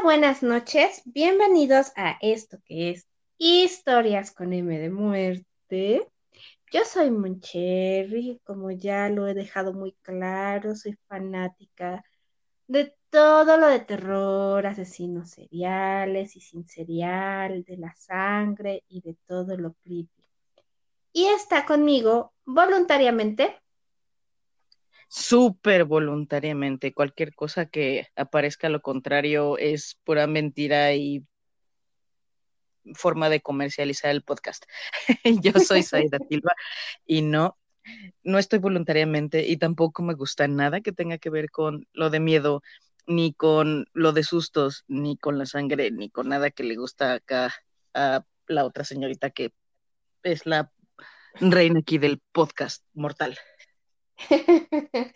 Buenas noches. Bienvenidos a esto que es Historias con M de Muerte. Yo soy Moncherry, como ya lo he dejado muy claro, soy fanática de todo lo de terror, asesinos seriales y sin serial, de la sangre y de todo lo creepy. Y está conmigo voluntariamente súper voluntariamente. Cualquier cosa que aparezca lo contrario es pura mentira y forma de comercializar el podcast. Yo soy Saida Silva y no, no estoy voluntariamente y tampoco me gusta nada que tenga que ver con lo de miedo, ni con lo de sustos, ni con la sangre, ni con nada que le gusta acá a la otra señorita que es la reina aquí del podcast mortal.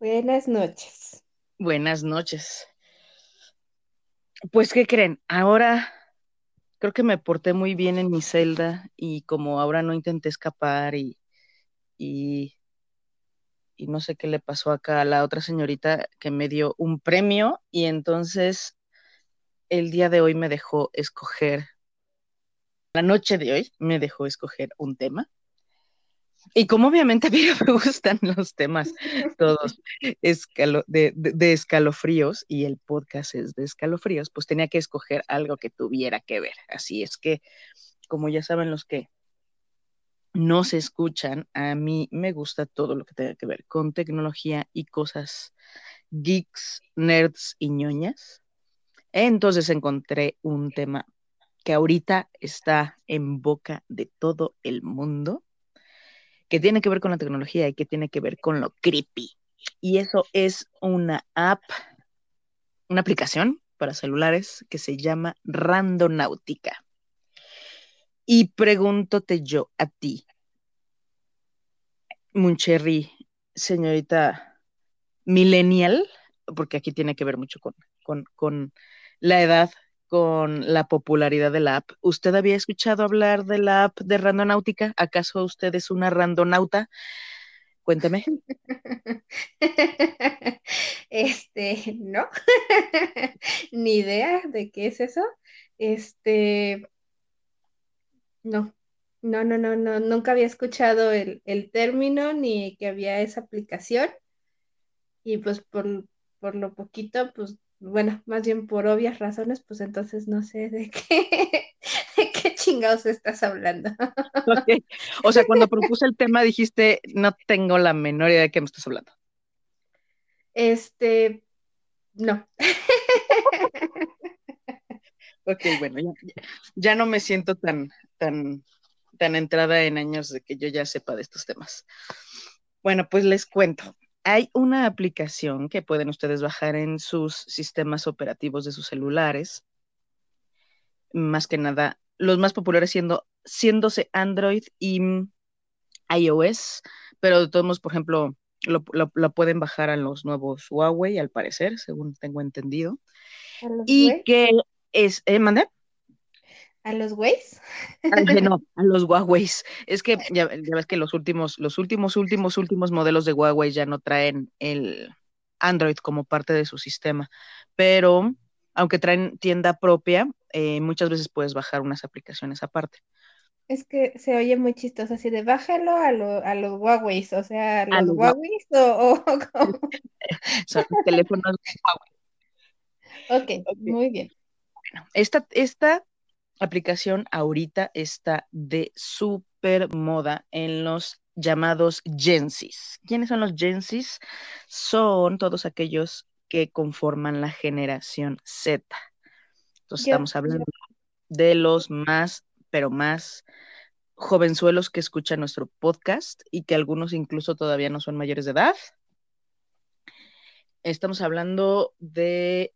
Buenas noches. Buenas noches. Pues, ¿qué creen? Ahora creo que me porté muy bien en mi celda y como ahora no intenté escapar y, y, y no sé qué le pasó acá a la otra señorita que me dio un premio y entonces el día de hoy me dejó escoger, la noche de hoy me dejó escoger un tema y como obviamente a mí me gustan los temas todos de, escalofríos y el podcast es de escalofríos, pues tenía que escoger algo que tuviera que ver. Así es que, como ya saben los que no se escuchan, a mí me gusta todo lo que tenga que ver con tecnología y cosas geeks, nerds y ñoñas. Entonces encontré un tema que ahorita está en boca de todo el mundo que tiene que ver con la tecnología y que tiene que ver con lo creepy. Y eso es una app, una aplicación para celulares que se llama Randonáutica. Y pregúntote yo a ti, Muncherry, señorita millennial, porque aquí tiene que ver mucho con, con, con la edad con la popularidad de la app. ¿Usted había escuchado hablar de la app de Randonáutica? ¿Acaso usted es una randonauta? Cuénteme. Este, no, ni idea de qué es eso. Este, no, no, no, no, no, nunca había escuchado el, el término ni que había esa aplicación. Y pues por, por lo poquito, pues bueno, más bien por obvias razones, pues entonces no sé de qué, de qué chingados estás hablando. O sea, cuando propuse el tema dijiste, no tengo la menor idea de qué me estás hablando. Este, no. ok, bueno, ya, ya, no me siento tan, tan, tan entrada en años de que yo ya sepa de estos temas. Bueno, pues les cuento hay una aplicación que pueden ustedes bajar en sus sistemas operativos de sus celulares. Más que nada, los más populares siendo, siéndose Android y iOS, pero de todos modos, por ejemplo, lo, pueden bajar a los nuevos Huawei, al parecer, según tengo entendido. Y que es, ¿eh, mandé? ¿A los Waze? no, a los Huawei. Es que ya, ves que los últimos, los últimos, últimos, últimos modelos de Huawei ya no traen el Android como parte de su sistema. Pero aunque traen tienda propia, eh, muchas veces puedes bajar unas aplicaciones aparte. Es que se oye muy chistoso, así de bájalo a, a los Huawei, o sea, ¿a los, Huawei o, Son teléfonos Huawei. Ok, muy bien. Bueno, esta, esta aplicación ahorita está de súper moda en los llamados Gensis. ¿Quiénes son los Gensis? Son todos aquellos que conforman la generación Z. Entonces estamos hablando de los más, pero más jovenzuelos que escuchan nuestro podcast y que algunos incluso todavía no son mayores de edad. Estamos hablando de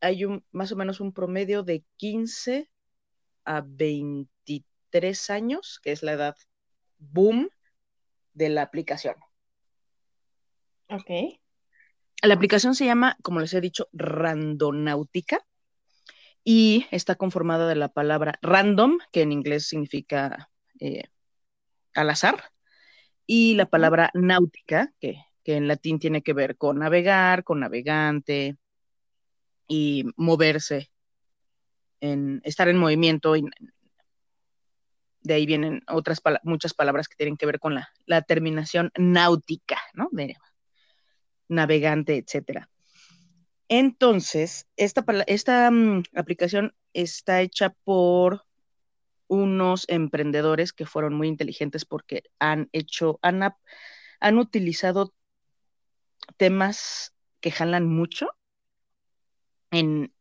hay un, más o menos un promedio de 15 a 23 años, que es la edad boom de la aplicación. Ok. La aplicación se llama, como les he dicho, Randonáutica y está conformada de la palabra random, que en inglés significa eh, al azar, y la palabra náutica, que, que en latín tiene que ver con navegar, con navegante, y moverse, en estar en movimiento. Y de ahí vienen otras muchas palabras que tienen que ver con la, terminación náutica, ¿no? De navegante, etcétera. Entonces, esta, esta mm, aplicación está hecha por unos emprendedores que fueron muy inteligentes porque han hecho, han, han utilizado temas que jalan mucho en,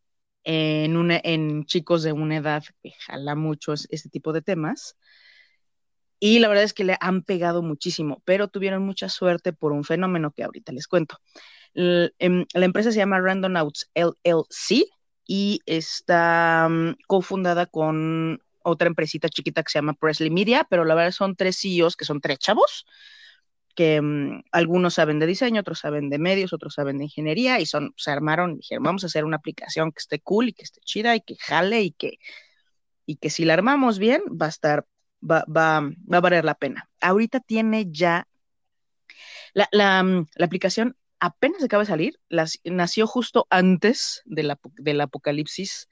en, chicos de una edad que jala mucho este tipo de temas. Y la verdad es que le han pegado muchísimo, pero tuvieron mucha suerte por un fenómeno que ahorita les cuento. Em, la, empresa se llama Randonauts LLC y está mm, cofundada con otra empresita chiquita que se llama Presley Media, pero la verdad son tres CEOs que son tres chavos, que mm, algunos saben de diseño, otros saben de medios, otros saben de ingeniería y son, se armaron y dijeron, vamos a hacer una aplicación que esté cool y que esté chida y que jale y que, y que si la armamos bien va a estar, va, va, va a valer la pena. Ahorita tiene ya la, la, mm, la aplicación apenas acaba de salir, nació justo antes del apocalipsis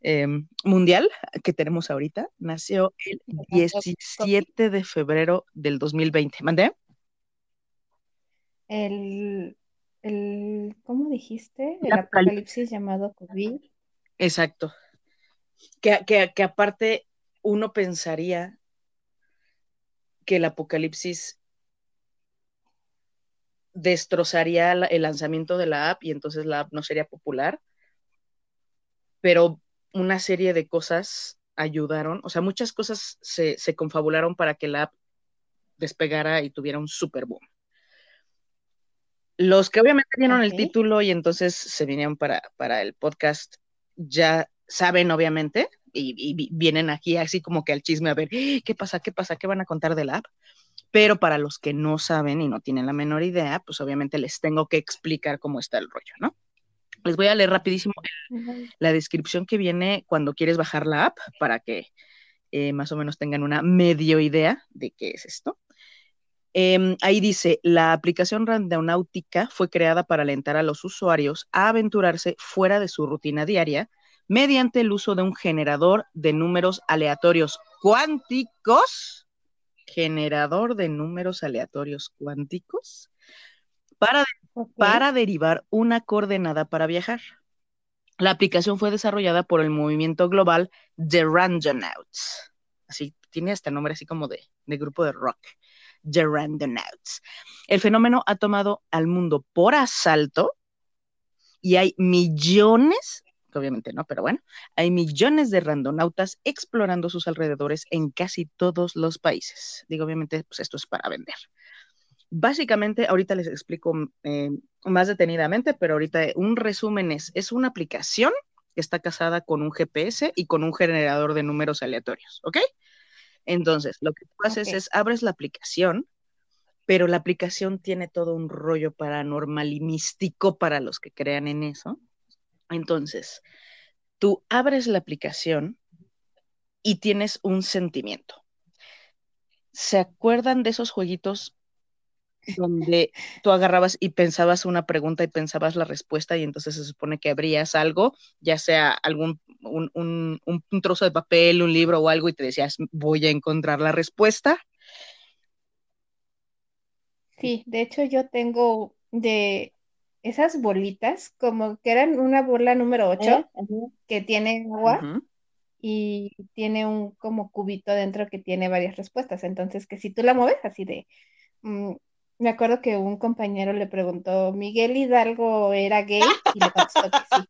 em, mundial que tenemos ahorita, nació el 17 de febrero del 2020. ¿Mandé? El, el ¿cómo dijiste? El apocalipsis llamado COVID. Exacto. Que, que, que aparte uno pensaría que el apocalipsis destrozaría el lanzamiento de la app y entonces la app no sería popular. Pero una serie de cosas ayudaron, o sea, muchas cosas se, confabularon para que la app despegara y tuviera un super boom. Los que obviamente vieron el título y entonces se vinieron para, para el podcast ya saben obviamente y, y, vienen aquí así como que al chisme a ver qué pasa, qué pasa, qué van a contar de la app. Pero para los que no saben y no tienen la menor idea, pues obviamente les tengo que explicar cómo está el rollo, ¿no? Les voy a leer rapidísimo la descripción que viene cuando quieres bajar la app para que eh, más o menos tengan una medio idea de qué es esto. Em, ahí dice, la aplicación Randonautica fue creada para alentar a los usuarios a aventurarse fuera de su rutina diaria mediante el uso de un generador de números aleatorios cuánticos generador de números aleatorios cuánticos para, para derivar una coordenada para viajar. La aplicación fue desarrollada por el movimiento global The Randonauts. Así, tiene este nombre así como de, de grupo de rock. The Randonauts. El fenómeno ha tomado al mundo por asalto y hay millones obviamente no, pero bueno, hay millones de randonautas explorando sus alrededores en casi todos los países. Digo, obviamente, pues esto es para vender. Básicamente, ahorita les explico eh, más detenidamente, pero ahorita un resumen es, es una aplicación que está casada con un GPS y con un generador de números aleatorios, ¿ok? Entonces, lo que tú haces es, abres la aplicación, pero la aplicación tiene todo un rollo paranormal y místico para los que crean en eso. Entonces, tú abres la aplicación y tienes un sentimiento. ¿Se acuerdan de esos jueguitos donde tú agarrabas y pensabas una pregunta y pensabas la respuesta y entonces se supone que abrías algo, ya sea algún un, un, trozo de papel, un libro o algo y te decías, voy a encontrar la respuesta? Sí, de hecho yo tengo de esas bolitas, como que eran una bola número 8 que tiene agua y tiene un como cubito dentro que tiene varias respuestas. Entonces, que si tú la mueves así de... Mm, me acuerdo que un compañero le preguntó, ¿Miguel Hidalgo era gay? Y le contestó que sí.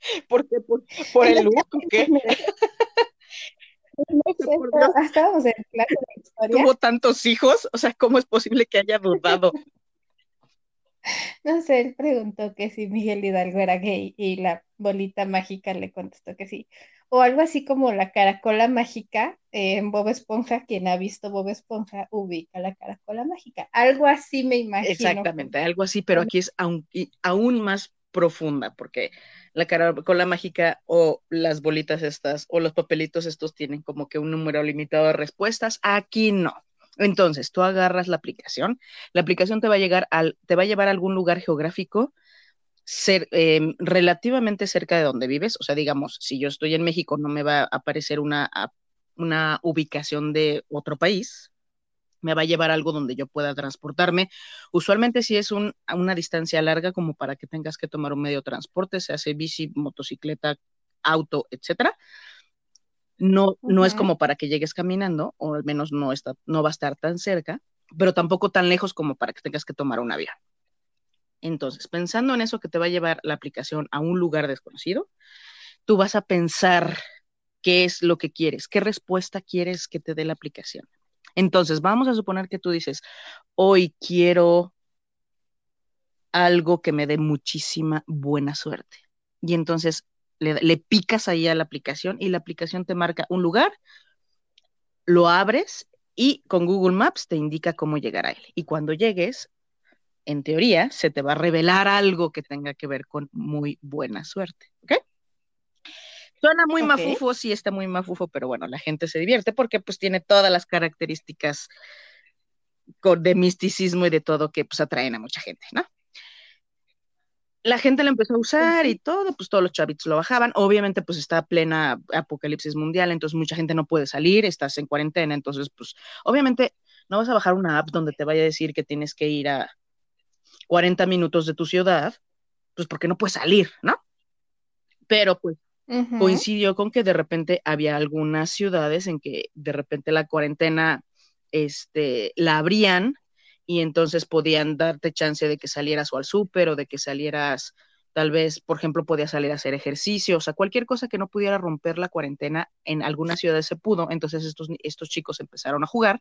¿Por qué? ¿Por, el look qué? estábamos en clase de historia. ¿Tuvo tantos hijos? O sea, ¿cómo es posible que haya dudado? No sé, él preguntó que si Miguel Hidalgo era gay y la bolita mágica le contestó que sí. O algo así como la caracola mágica en Bob Esponja, quien ha visto Bob Esponja ubica la caracola mágica. Algo así me imagino. Exactamente, algo así, pero aquí es aún, aún más profunda, porque la caracola mágica o las bolitas estas o los papelitos estos tienen como que un número limitado de respuestas. Aquí no. Entonces, tú agarras la aplicación, la aplicación te va a llegar al, te va a llevar a algún lugar geográfico ser, em, relativamente cerca de donde vives. O sea, digamos, si yo estoy en México, no me va a aparecer una, una ubicación de otro país, me va a llevar algo donde yo pueda transportarme. Usualmente si es un, a una distancia larga como para que tengas que tomar un medio de transporte, se hace bici, motocicleta, auto, etcétera. No, no es como para que llegues caminando, o al menos no, está, no va a estar tan cerca, pero tampoco tan lejos como para que tengas que tomar un avión. Entonces, pensando en eso que te va a llevar la aplicación a un lugar desconocido, tú vas a pensar qué es lo que quieres, qué respuesta quieres que te dé la aplicación. Entonces, vamos a suponer que tú dices, hoy quiero algo que me dé muchísima buena suerte. Y entonces le, picas ahí a la aplicación y la aplicación te marca un lugar, lo abres y con Google Maps te indica cómo llegar a él. Y cuando llegues, en teoría, se te va a revelar algo que tenga que ver con muy buena suerte. ¿Ok? Suena muy mafufo, sí está muy mafufo, pero bueno, la gente se divierte porque pues tiene todas las características de misticismo y de todo que pues atraen a mucha gente, ¿no? La gente lo empezó a usar y todo, pues todos los chavitos lo bajaban. Obviamente pues está plena apocalipsis mundial, entonces mucha gente no puede salir, estás en cuarentena, entonces pues obviamente no vas a bajar una app donde te vaya a decir que tienes que ir a 40 minutos de tu ciudad, pues porque no puedes salir, ¿no? Pero pues coincidió con que de repente había algunas ciudades en que de repente la cuarentena este, la abrían y entonces podían darte chance de que salieras o al súper o de que salieras, tal vez, por ejemplo, podías salir a hacer ejercicio, o sea, cualquier cosa que no pudiera romper la cuarentena, en algunas ciudades se pudo, entonces estos, estos chicos empezaron a jugar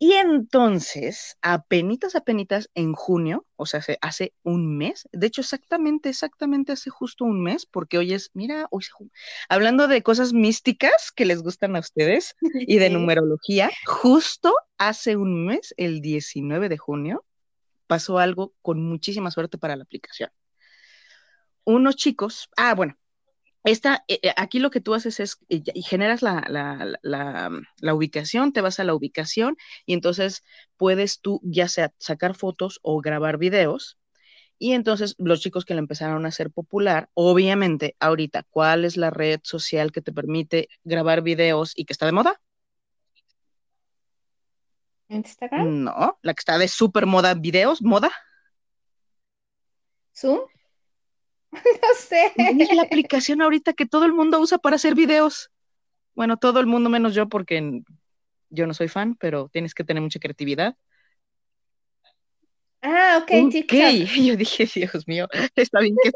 y entonces, apenitas, apenitas, en junio, o sea, hace, hace un mes, de hecho, exactamente, exactamente hace justo un mes, porque hoy es, mira, hoy hablando de cosas místicas que les gustan a ustedes y de numerología, justo hace un mes, el 19 de junio, pasó algo con muchísima suerte para la aplicación. Unos chicos, ah, bueno, esta, eh, eh, aquí lo que tú haces es eh, y generas la, la, ubicación, te vas a la ubicación y entonces puedes tú ya sea sacar fotos o grabar videos. Y entonces los chicos que la empezaron a hacer popular, obviamente ahorita, ¿cuál es la red social que te permite grabar videos y que está de moda? Instagram. No, la que está de super moda videos, moda. Zoom. no sé. Es la aplicación ahorita que todo el mundo usa para hacer videos. Bueno, todo el mundo menos yo porque yo no soy fan, pero tienes que tener mucha creatividad. Ah, ok, TikTok. Yo dije, Dios mío, está bien que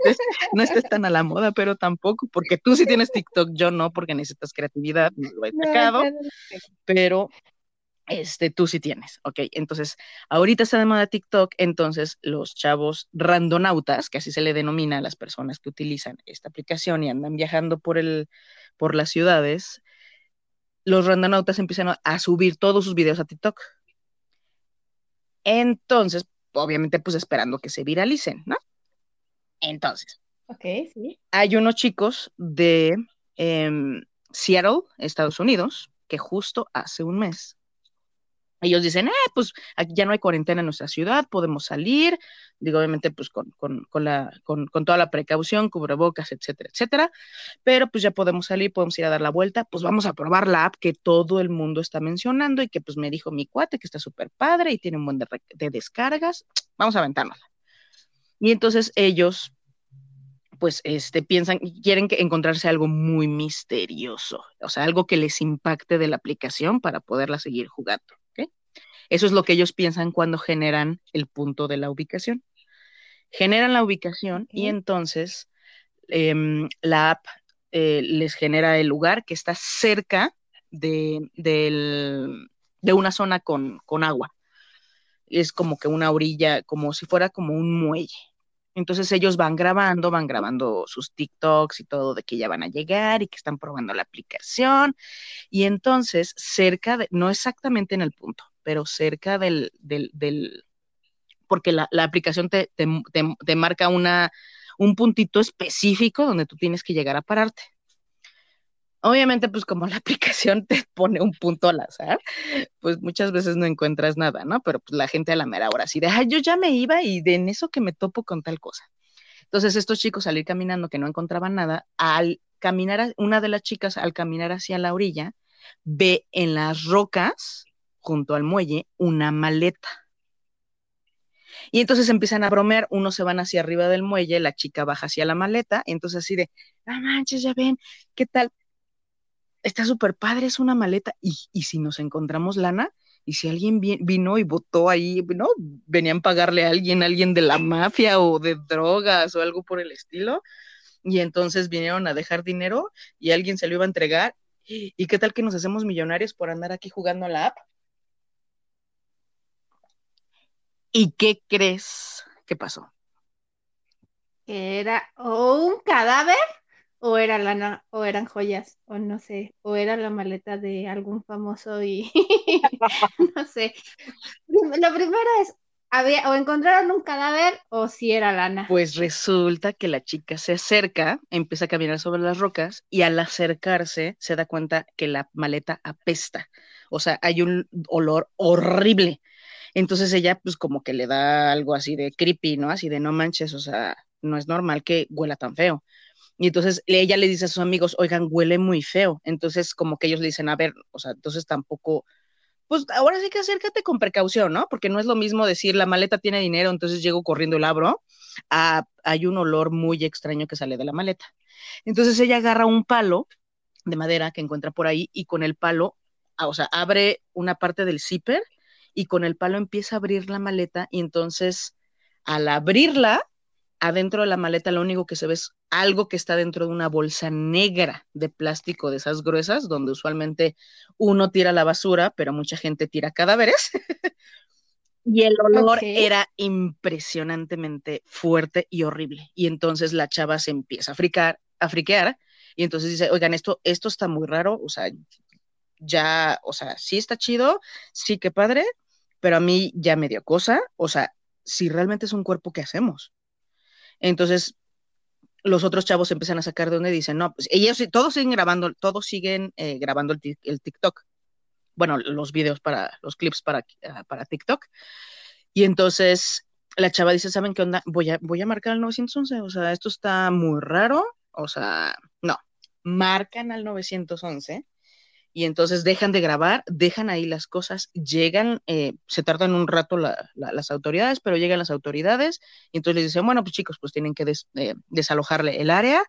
no estés tan a la moda, pero tampoco, porque tú sí tienes TikTok, yo no, porque necesitas creatividad, no lo he sacado, pero este, tú sí tienes, ok. Entonces, ahorita está de moda TikTok, entonces los chavos randonautas, que así se le denomina a las personas que utilizan esta aplicación y andan viajando por, el, por las ciudades, los randonautas empiezan a, subir todos sus videos a TikTok. Entonces, obviamente, pues esperando que se viralicen, ¿no? Entonces, okay, sí. hay unos chicos de em, Seattle, Estados Unidos, que justo hace un mes ellos dicen, eh, pues aquí ya no hay cuarentena en nuestra ciudad, podemos salir, digo, obviamente, pues con, con, con la, con, con, toda la precaución, cubrebocas, etcétera, etcétera, pero pues ya podemos salir, podemos ir a dar la vuelta, pues vamos a probar la app que todo el mundo está mencionando y que pues me dijo mi cuate que está súper padre y tiene un buen de, de descargas, vamos a aventárnosla. Y entonces ellos pues este, piensan, quieren encontrarse algo muy misterioso, o sea, algo que les impacte de la aplicación para poderla seguir jugando. Eso es lo que ellos piensan cuando generan el punto de la ubicación. Generan la ubicación y entonces em, la app eh, les genera el lugar que está cerca de, una zona con, con agua. Es como que una orilla, como si fuera como un muelle. Entonces ellos van grabando, van grabando sus TikToks y todo de que ya van a llegar y que están probando la aplicación. Y entonces cerca de, no exactamente en el punto, pero cerca del, del, del porque la, la aplicación te, te, marca una, un puntito específico donde tú tienes que llegar a pararte. Obviamente, pues como la aplicación te pone un punto al azar, pues muchas veces no encuentras nada, ¿no? Pero pues la gente a la mera hora así de, ay, yo ya me iba y de en eso que me topo con tal cosa. Entonces estos chicos al ir caminando que no encontraban nada, al caminar, una de las chicas al caminar hacia la orilla, ve en las rocas, junto al muelle, una maleta. Y entonces empiezan a bromear, unos se van hacia arriba del muelle, la chica baja hacia la maleta, y entonces así de, no manches, ya ven, ¿qué tal? Está súper padre, es una maleta, y, y si nos encontramos lana, y si alguien vino y votó ahí, ¿no? Venían a pagarle a alguien, alguien de la mafia o de drogas o algo por el estilo, y entonces vinieron a dejar dinero y alguien se lo iba a entregar. ¿Y qué tal que nos hacemos millonarios por andar aquí jugando a la app? ¿Y qué crees que pasó? Era o un cadáver o era lana o eran joyas o no sé, o era la maleta de algún famoso y no sé. Lo primero es había o encontraron un cadáver o si era lana. Pues resulta que la chica se acerca, empieza a caminar sobre las rocas y al acercarse se da cuenta que la maleta apesta. O sea, hay un olor horrible. Entonces ella pues como que le da algo así de creepy, ¿no? Así de no manches, o sea, no es normal que huela tan feo. Y entonces ella le dice a sus amigos, oigan, huele muy feo. Entonces como que ellos le dicen, a ver, o sea, entonces tampoco, pues ahora sí que acércate con precaución, ¿no? Porque no es lo mismo decir, la maleta tiene dinero, entonces llego corriendo el abro, hay un olor muy extraño que sale de la maleta. Entonces ella agarra un palo de madera que encuentra por ahí y con el palo, o sea, abre una parte del zipper y con el palo empieza a abrir la maleta y entonces al abrirla, adentro de la maleta lo único que se ve es algo que está dentro de una bolsa negra de plástico de esas gruesas, donde usualmente uno tira la basura, pero mucha gente tira cadáveres. y el olor era impresionantemente fuerte y horrible. Y entonces la chava se empieza a fricar, a friquear, y entonces dice, oigan, esto, esto está muy raro, o sea, ya, o sea, sí está chido, sí que padre, pero a mí ya me dio cosa, o sea, si realmente es un cuerpo, ¿qué hacemos? Entonces, los otros chavos empiezan a sacar de donde dicen, no, pues ellos todos siguen grabando, todos siguen eh, grabando el, TikTok. Bueno, los videos para, los clips para, ah, para TikTok. Y entonces la chava dice, ¿saben qué onda? Voy a, voy a marcar al 911, o sea, esto está muy raro, o sea, no, marcan al 911 y entonces dejan de grabar, dejan ahí las cosas, llegan, eh, se tardan un rato las autoridades, pero llegan las autoridades y entonces les dicen, bueno, pues chicos, pues tienen que eh, desalojarle el área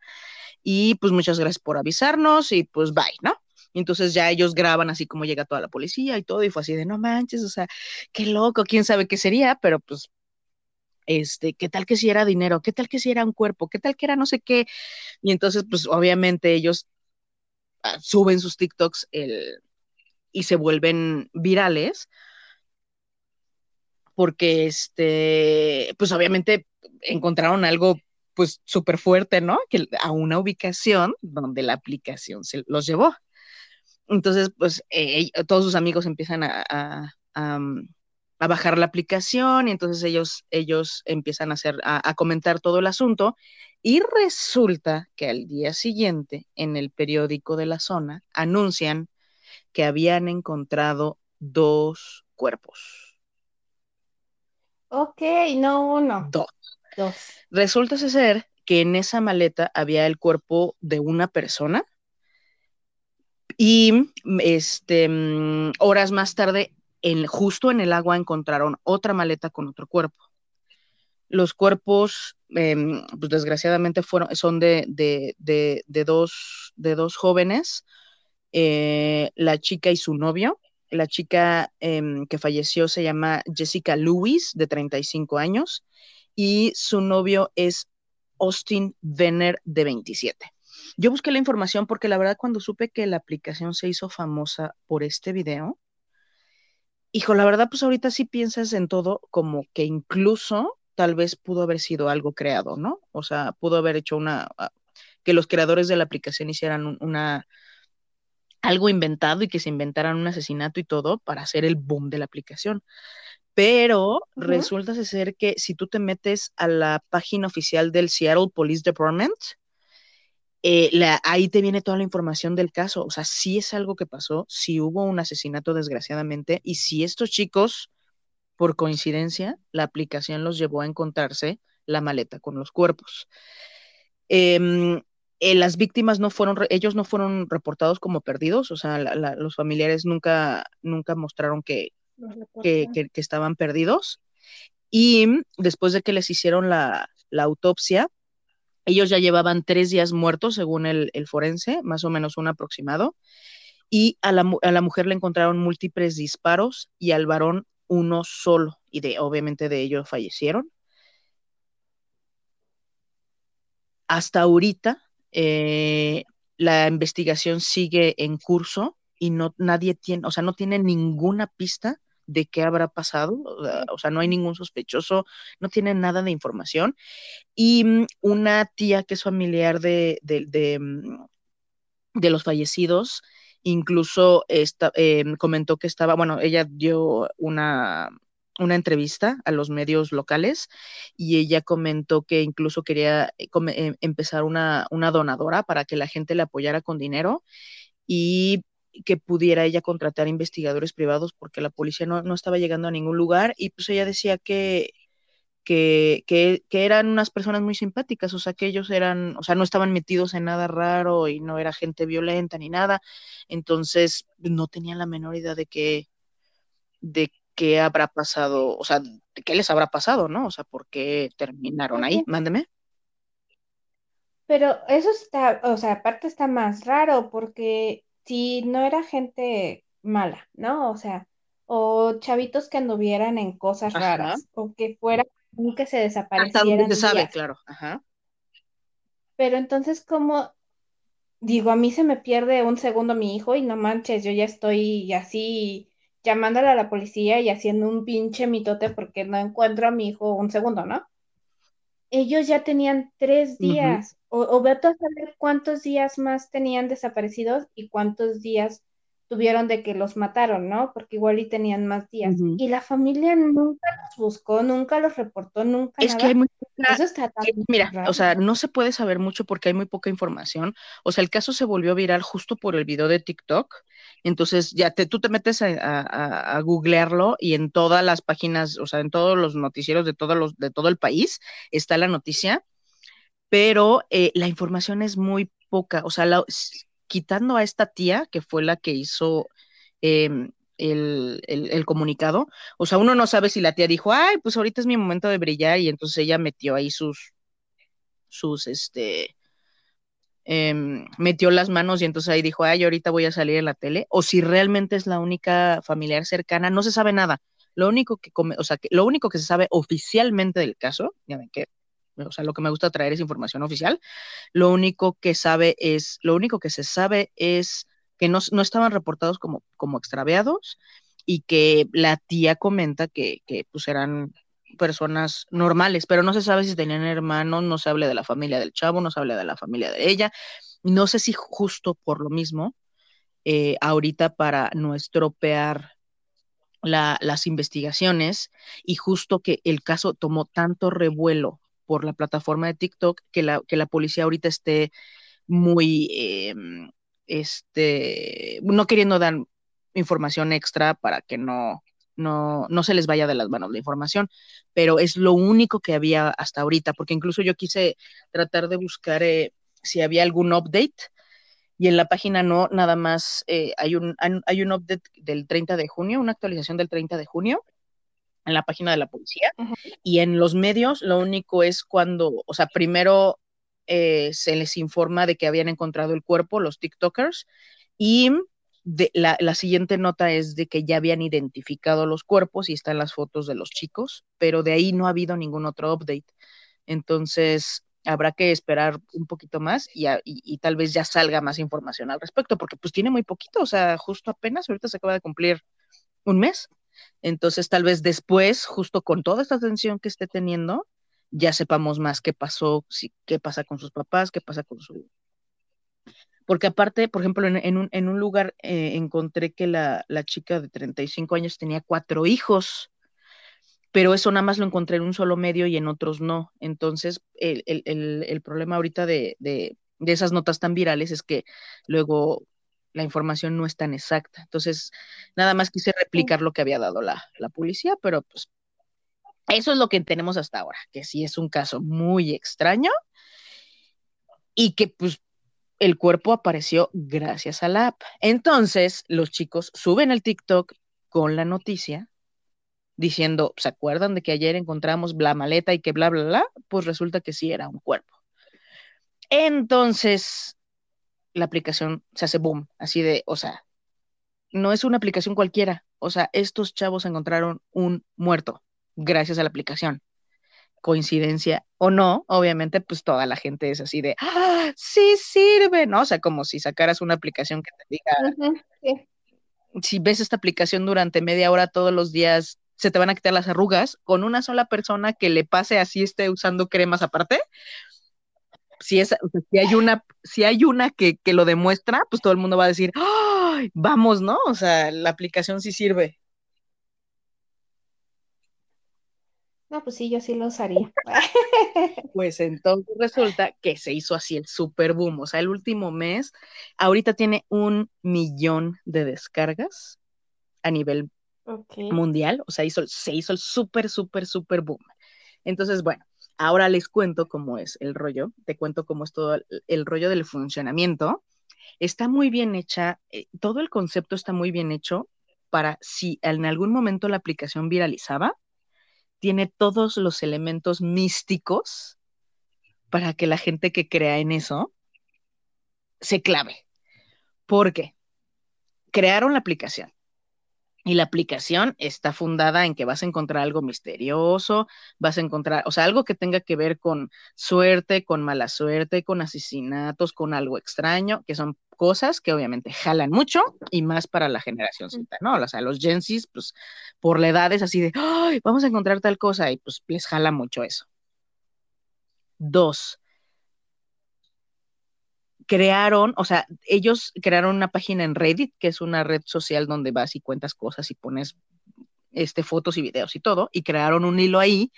y pues muchas gracias por avisarnos y pues bye, ¿no? Entonces ya ellos graban así como llega toda la policía y todo y fue así de, no manches, o sea, qué loco, quién sabe qué sería, pero pues este, qué tal que si era dinero, qué tal que si era un cuerpo, qué tal que era no sé qué. Y entonces, pues obviamente ellos suben sus TikToks y se vuelven virales porque este, pues obviamente encontraron algo pues súper fuerte, ¿no? Que a una ubicación donde la aplicación se los llevó. Entonces, pues eh, todos sus amigos empiezan a, mm, a, bajar la aplicación y entonces ellos, ellos empiezan a, hacer, a comentar todo el asunto y resulta que al día siguiente, en el periódico de la zona, anuncian que habían encontrado dos cuerpos. Ok, no uno. Dos. Dos. Resulta ser que en esa maleta había el cuerpo de una persona y este, mm, horas más tarde, en, justo en el agua encontraron otra maleta con otro cuerpo los cuerpos, em, pues desgraciadamente fueron, son de, dos, de dos jóvenes, eh, la chica y su novio. La chica em, que falleció se llama Jessica Lewis, de 35 años, y su novio es Austin Venner, de 27. Yo busqué la información porque la verdad cuando supe que la aplicación se hizo famosa por este video, hijo, la verdad pues ahorita sí piensas en todo como que incluso tal vez pudo haber sido algo creado, ¿no? O sea, pudo haber hecho una, ah, que los creadores de la aplicación hicieran una, algo inventado y que se inventaran un asesinato y todo para hacer el boom de la aplicación. Pero resulta ser que si tú te metes a la página oficial del Seattle Police Department, eh, ahí te viene toda la información del caso. O sea, sí es algo que pasó, sí hubo un asesinato desgraciadamente, y si estos chicos por coincidencia, la aplicación los llevó a encontrarse la maleta con los cuerpos. Em, eh, las víctimas no fueron, ellos no fueron reportados como perdidos, o sea, los familiares nunca, nunca mostraron que, que, estaban perdidos. Y después de que les hicieron la, autopsia, ellos ya llevaban tres días muertos, según el, forense, más o menos un aproximado. Y a la, a la, mujer le encontraron múltiples disparos y al varón uno solo. Y de, obviamente de ellos fallecieron. Hasta ahorita, eh, la investigación sigue en curso y no nadie tiene, o sea, no tiene ninguna pista de qué habrá pasado, o sea, no hay ningún sospechoso, no tiene nada de información. Y mm, una tía que es familiar de, de, mm, los fallecidos, incluso em, comentó que estaba, bueno, ella dio una, una entrevista a los medios locales y ella comentó que incluso quería eh, eh, empezar una, una, donadora para que la gente le apoyara con dinero y que pudiera ella contratar investigadores privados porque la policía no, no estaba llegando a ningún lugar y pues ella decía que, que, que, que, eran unas personas muy simpáticas, o sea, que ellos eran, o sea, no estaban metidos en nada raro y no era gente violenta ni nada, entonces no tenían la menor idea de que, de qué habrá pasado, o sea, qué les habrá pasado, ¿no? O sea, ¿por qué terminaron ahí? Mándeme. Pero eso está, o sea, aparte está más raro porque si no era gente mala, ¿no? O sea, o chavitos que anduvieran en cosas raras, o que fuera que se desaparecieran. Hasta se sabe, claro. Ajá. Pero entonces, ¿cómo digo, a mí se me pierde un segundo mi hijo y no manches, yo ya estoy así llamándole a la policía y haciendo un pinche mitote porque no encuentro a mi hijo un segundo, ¿no? Ellos ya tenían tres días, o, o a saber cuántos días más tenían desaparecidos y cuántos días tuvieron de que los mataron, ¿no? Porque igual y tenían más días. Y la familia nunca los buscó, nunca los reportó, nunca. Es que hay muy poca... Eso está Mira, o sea, no se puede saber mucho porque hay muy poca información. O sea, el caso se volvió viral justo por el video de TikTok. Entonces, ya te, tú te metes a, a, googlearlo y en todas las páginas, o sea, en todos los noticieros de, todos los, de todo el país está la noticia, pero eh, la información es muy poca. O sea, la, quitando a esta tía, que fue la que hizo em, el, comunicado, o sea, uno no sabe si la tía dijo, ay, pues ahorita es mi momento de brillar, y entonces ella metió ahí sus, sus, este, em, metió las manos y entonces ahí dijo, ay, ahorita voy a salir en la tele, o si realmente es la única familiar cercana, no se sabe nada. Lo único que, o sea, que, lo único que se sabe oficialmente del caso, ya ven que o sea, lo que me gusta traer es información oficial. Lo único que sabe es, lo único que se sabe es que no, estaban reportados como, como extraviados y que la tía comenta que, que pues eran personas normales, pero no se sabe si tenían hermanos, no se habla de la familia del chavo, no se habla de la familia de ella. No sé si justo por lo mismo, eh, ahorita para no estropear la, las investigaciones y justo que el caso tomó tanto revuelo por la plataforma de TikTok que la, que la policía ahorita esté muy, em, este, no queriendo dar información extra para que no, no, no se les vaya de las manos la información, pero es lo único que había hasta ahorita, porque incluso yo quise tratar de buscar eh, si había algún update y en la página no, nada más eh, hay, un, hay un update del 30 de junio, una actualización del 30 de junio, en la página de la policía. Y en los medios lo único es cuando, o sea, primero eh, se les informa de que habían encontrado el cuerpo, los TikTokers, y de, la, la, siguiente nota es de que ya habían identificado los cuerpos y están las fotos de los chicos, pero de ahí no ha habido ningún otro update. Entonces, habrá que esperar un poquito más y, y, y, tal vez ya salga más información al respecto, porque pues tiene muy poquito, o sea, justo apenas, ahorita se acaba de cumplir un mes. Entonces, tal vez después, justo con toda esta atención que esté teniendo, ya sepamos más qué pasó, qué pasa con sus papás, qué pasa con su... Porque aparte, por ejemplo, en, un, lugar eh, encontré que la, chica de 35 años tenía cuatro hijos, pero eso nada más lo encontré en un solo medio y en otros no. Entonces, el, problema ahorita de esas notas tan virales es que luego la información no es tan exacta. Entonces, nada más quise replicar lo que había dado la, la policía, pero pues Eso es lo que tenemos hasta ahora, que sí es un caso muy extraño y que pues el cuerpo apareció gracias a la app. Entonces, los chicos suben el TikTok con la noticia diciendo, ¿se acuerdan de que ayer encontramos la maleta y que bla, bla, bla? Pues resulta que sí era un cuerpo. Entonces, la aplicación se hace boom, así de, o sea, no es una aplicación cualquiera, o sea, estos chavos encontraron un muerto gracias a la aplicación. Coincidencia o no, obviamente, pues toda la gente es así de, ¡ah, sí sirve! ¿No? O sea, como si sacaras una aplicación que te diga, si ves esta aplicación durante media hora todos los días, se te van a quitar las arrugas con una sola persona que le pase así esté usando cremas aparte. Si, es, si hay una, si hay una que, que, lo demuestra, pues todo el mundo va a decir, ¡ay! Vamos, ¿no? O sea, la aplicación sí sirve. No, pues sí, yo sí lo usaría. Pues entonces resulta que se hizo así el super boom. O sea, el último mes, ahorita tiene un millón de descargas a nivel okay. mundial. O sea, hizo, se hizo el súper, súper, súper boom. Entonces, bueno, ahora les cuento cómo es el rollo. Te cuento cómo es todo el, rollo del funcionamiento. Está muy bien hecha, eh, todo el concepto está muy bien hecho para si en algún momento la aplicación viralizaba, tiene todos los elementos místicos para que la gente que crea en eso se clave. Porque crearon la aplicación y la aplicación está fundada en que vas a encontrar algo misterioso, vas a encontrar, o sea, algo que tenga que ver con suerte, con mala suerte, con asesinatos, con algo extraño, que son cosas que obviamente jalan mucho y más para la generación Z, ¿no? O sea, los Gen pues por la edad es así de, ¡ay! Vamos a encontrar tal cosa y pues les jala mucho eso. Dos, crearon, o sea, ellos crearon una página en Reddit, que es una red social donde vas y cuentas cosas y pones este, fotos y videos y todo, y crearon un hilo ahí.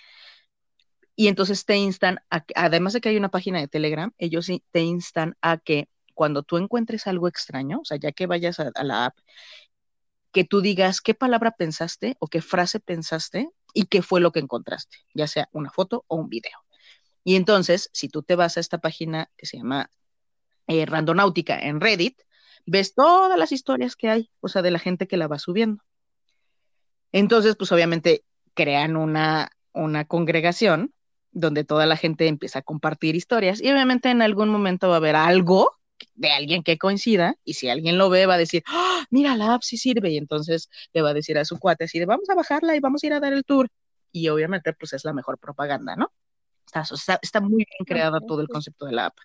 Y entonces te instan, a, además de que hay una página de Telegram, ellos te instan a que cuando tú encuentres algo extraño, o sea, ya que vayas a, a la app, que tú digas qué palabra pensaste o qué frase pensaste y qué fue lo que encontraste, ya sea una foto o un video. Y entonces, si tú te vas a esta página que se llama eh, Randonáutica en Reddit, ves todas las historias que hay, o sea, de la gente que la va subiendo. Entonces, pues obviamente crean una, una congregación donde toda la gente empieza a compartir historias y obviamente en algún momento va a haber algo de alguien que coincida y si alguien lo ve va a decir, ¡Ah, mira, la app sí sirve y entonces le va a decir a su cuate así de vamos a bajarla y vamos a ir a dar el tour y obviamente pues es la mejor propaganda, ¿no? Está, está, está muy bien creada todo el concepto de la app.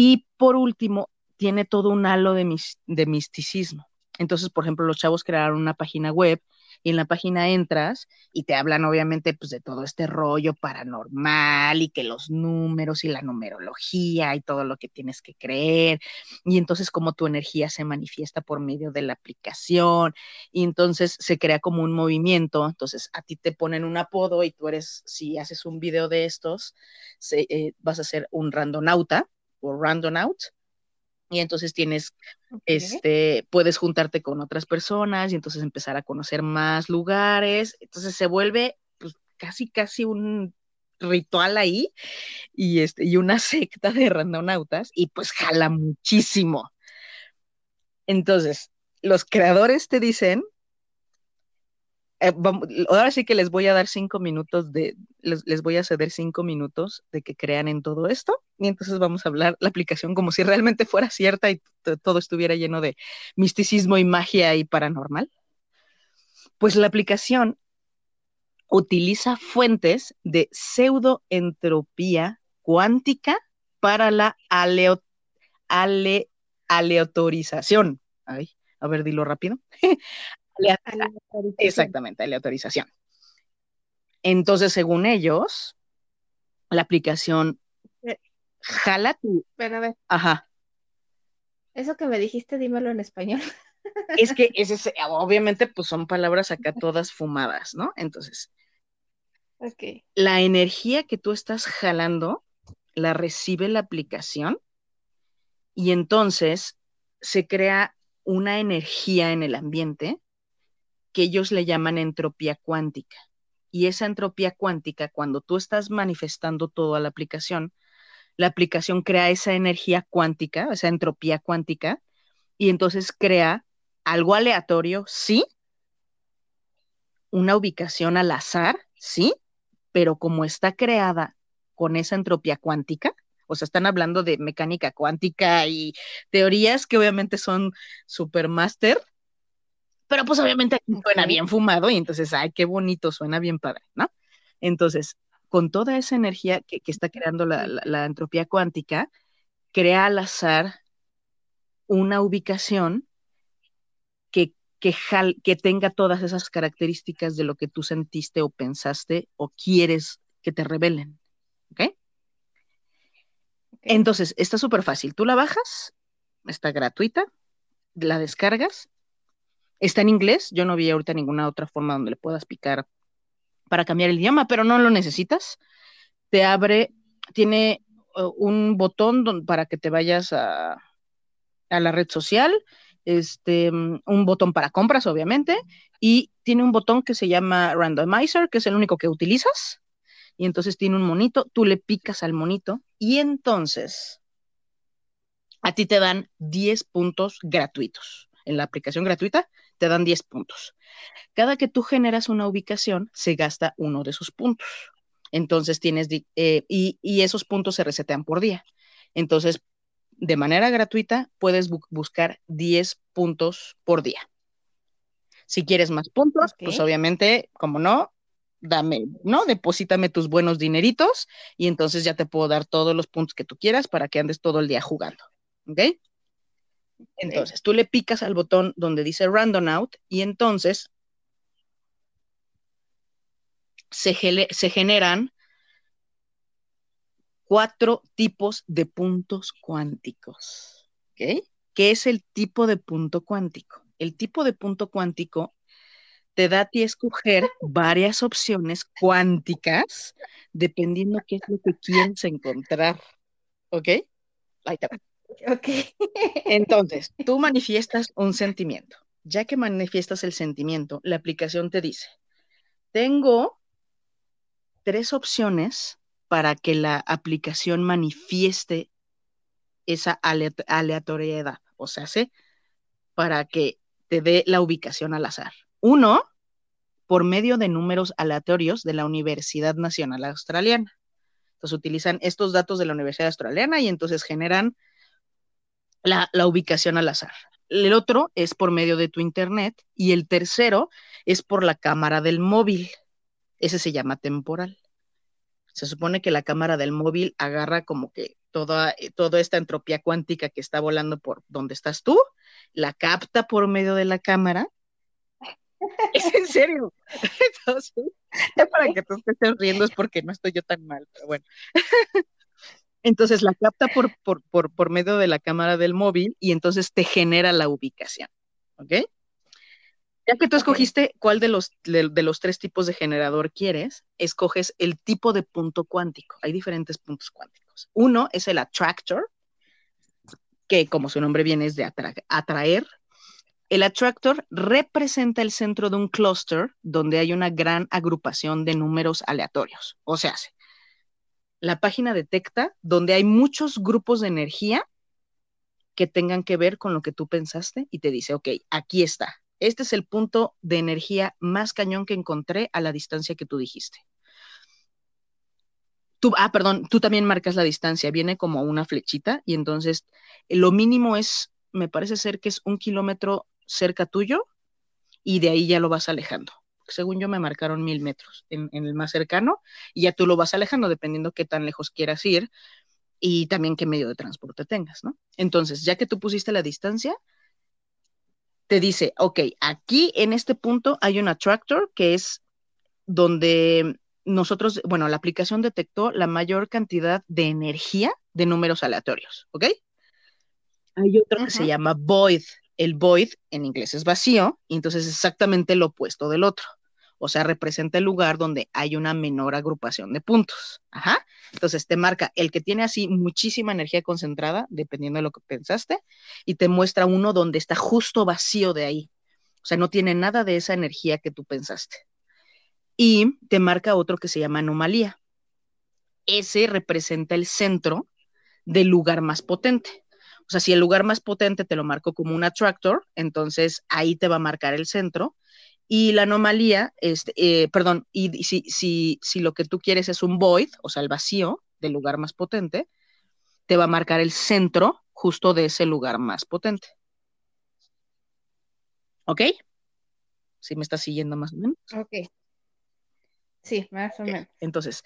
Y por último, tiene todo un halo de, mis, de misticismo. Entonces, por ejemplo, los chavos crearon una página web y en la página entras y te hablan obviamente pues de todo este rollo paranormal y que los números y la numerología y todo lo que tienes que creer. Y entonces cómo tu energía se manifiesta por medio de la aplicación y entonces se crea como un movimiento, entonces a ti te ponen un apodo y tú eres, si haces un video de estos, se, eh, vas a ser un randonauta o random out. Y entonces tienes, okay. este, puedes juntarte con otras personas y entonces empezar a conocer más lugares. Entonces se vuelve pues, casi, casi un ritual ahí y, este, y una secta de randonautas y pues jala muchísimo. Entonces, los creadores te dicen eh, ahora sí que les voy a dar cinco minutos de, les, les, voy a ceder cinco minutos de que crean en todo esto y entonces vamos a hablar la aplicación como si realmente fuera cierta y todo estuviera lleno de misticismo y magia y paranormal. Pues la aplicación utiliza fuentes de pseudoentropía cuántica para la aleo, ale, aleatorización. Ay, a ver, dilo rápido. Aleatorización. Exactamente, aleatorización. Entonces, según ellos, la aplicación jala tu. Ven a ver. Ajá. Eso que me dijiste, dímelo en español. Es que ese, obviamente, pues son palabras acá todas fumadas, ¿no? Entonces, okay. la energía que tú estás jalando la recibe la aplicación y entonces se crea una energía en el ambiente que ellos le llaman entropía cuántica. y esa entropía cuántica, cuando tú estás manifestando toda la aplicación, la aplicación crea esa energía cuántica, esa entropía cuántica, y entonces crea algo aleatorio, sí, una ubicación al azar, sí, pero como está creada con esa entropía cuántica, o sea, están hablando de mecánica cuántica y teorías que obviamente son super máster, pero pues obviamente suena bien fumado y entonces, ay, qué bonito, suena bien padre, ¿no? Entonces, con toda esa energía que, está creando la, entropía cuántica, crea al azar una ubicación que, que, que tenga todas esas características de lo que tú sentiste o pensaste o quieres que te revelen. ¿Ok? Entonces, está súper fácil. Tú la bajas, está gratuita, la descargas, está en inglés. Yo no vi ahorita ninguna otra forma donde le puedas picar para cambiar el idioma, pero no lo necesitas. Te abre, tiene uh, un botón para que te vayas a, a la red social, este, un botón para compras, obviamente, y tiene un botón que se llama Randomizer, que es el único que utilizas y entonces tiene un monito, tú le picas al monito y entonces a ti te dan 10 puntos gratuitos. En la aplicación gratuita te dan 10 puntos. Cada que tú generas una ubicación, se gasta uno de esos puntos. Entonces tienes, eh, y, esos puntos se resetean por día. Entonces, de manera gratuita, puedes buscar 10 puntos por día. Si quieres más puntos, pues obviamente, como no, dame, ¿no? Deposítame tus buenos dineritos y entonces ya te puedo dar todos los puntos que tú quieras para que andes todo el día jugando. ¿Ok? Entonces, tú le picas al botón donde dice Random Out y entonces se, se generan cuatro tipos de puntos cuánticos. ¿Ok? ¿Qué es el tipo de punto cuántico? El tipo de punto cuántico te da a ti escoger varias opciones cuánticas dependiendo qué es lo que quieres encontrar. ¿Ok? Ahí te va. Ok. Entonces, tú manifiestas un sentimiento. Ya que manifiestas el sentimiento, la aplicación te dice, tengo tres opciones para que la aplicación manifieste esa aleatoriedad, o sea, para que te dé la ubicación al azar. Uno, por medio de números aleatorios de la Universidad Nacional Australiana. Entonces utilizan estos datos de la Universidad Australiana y entonces generan la, ubicación al azar. El otro es por medio de tu internet y el tercero es por la cámara del móvil. Ese se llama temporal. Se supone que la cámara del móvil agarra como que toda, toda esta entropía cuántica que está volando por donde estás tú, la capta por medio de la cámara es en serio. Entonces, para que tú estés riendo es porque no estoy yo tan mal, pero bueno. Entonces la capta por, por, por, medio de la cámara del móvil y entonces te genera la ubicación. ¿Ok? Ya que tú escogiste cuál de los, de, los tres tipos de generador quieres, escoges el tipo de punto cuántico. Hay diferentes puntos cuánticos. Uno es el attractor, que como su nombre viene es de atraer, el attractor representa el centro de un clúster donde hay una gran agrupación de números aleatorios. O sea, la página detecta donde hay muchos grupos de energía que tengan que ver con lo que tú pensaste y te dice, ok, aquí está. Este es el punto de energía más cañón que encontré a la distancia que tú dijiste. Tú, ah, perdón, tú también marcas la distancia, viene como una flechita y entonces lo mínimo es, me parece ser que es un kilómetro cerca tuyo y de ahí ya lo vas alejando. Según yo me marcaron mil metros en, el más cercano y ya tú lo vas alejando dependiendo qué tan lejos quieras ir y también qué medio de transporte tengas, ¿no? Entonces, ya que tú pusiste la distancia, te dice, ok, aquí en este punto hay un attractor que es donde nosotros, bueno, la aplicación detectó la mayor cantidad de energía de números aleatorios, ¿ok? Hay otro que se llama void, el void en inglés es vacío, y entonces es exactamente lo opuesto del otro. O sea, representa el lugar donde hay una menor agrupación de puntos. Ajá. Entonces te marca el que tiene así muchísima energía concentrada, dependiendo de lo que pensaste, y te muestra uno donde está justo vacío de ahí. O sea, no tiene nada de esa energía que tú pensaste. y te marca otro que se llama anomalía. Ese representa el centro del lugar más potente. O sea, si el lugar más potente te lo marco como un attractor, entonces ahí te va a marcar el centro. Y la anomalía, este, eh, perdón, y si, si, si lo que tú quieres es un void, o sea, el vacío del lugar más potente, te va a marcar el centro justo de ese lugar más potente. ¿Ok? Si me estás siguiendo más o menos. Ok. Sí, más o menos. Entonces,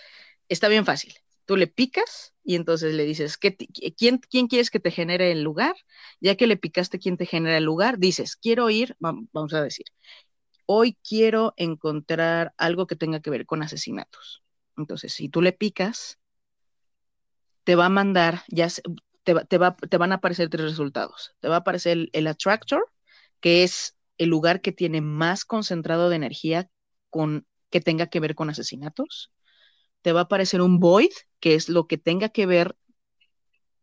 está bien fácil. Tú le picas y entonces le dices, ¿qué quién, ¿quién quieres que te genere el lugar? Ya que le picaste quién te genera el lugar, dices, quiero ir, vamos a decir, hoy quiero encontrar algo que tenga que ver con asesinatos. Entonces, si tú le picas, te va a mandar, ya te, te, va, te van a aparecer tres resultados. Te va a aparecer el, el attractor, que es el lugar que tiene más concentrado de energía con que tenga que ver con asesinatos. Te va a aparecer un void, que es lo que tenga que ver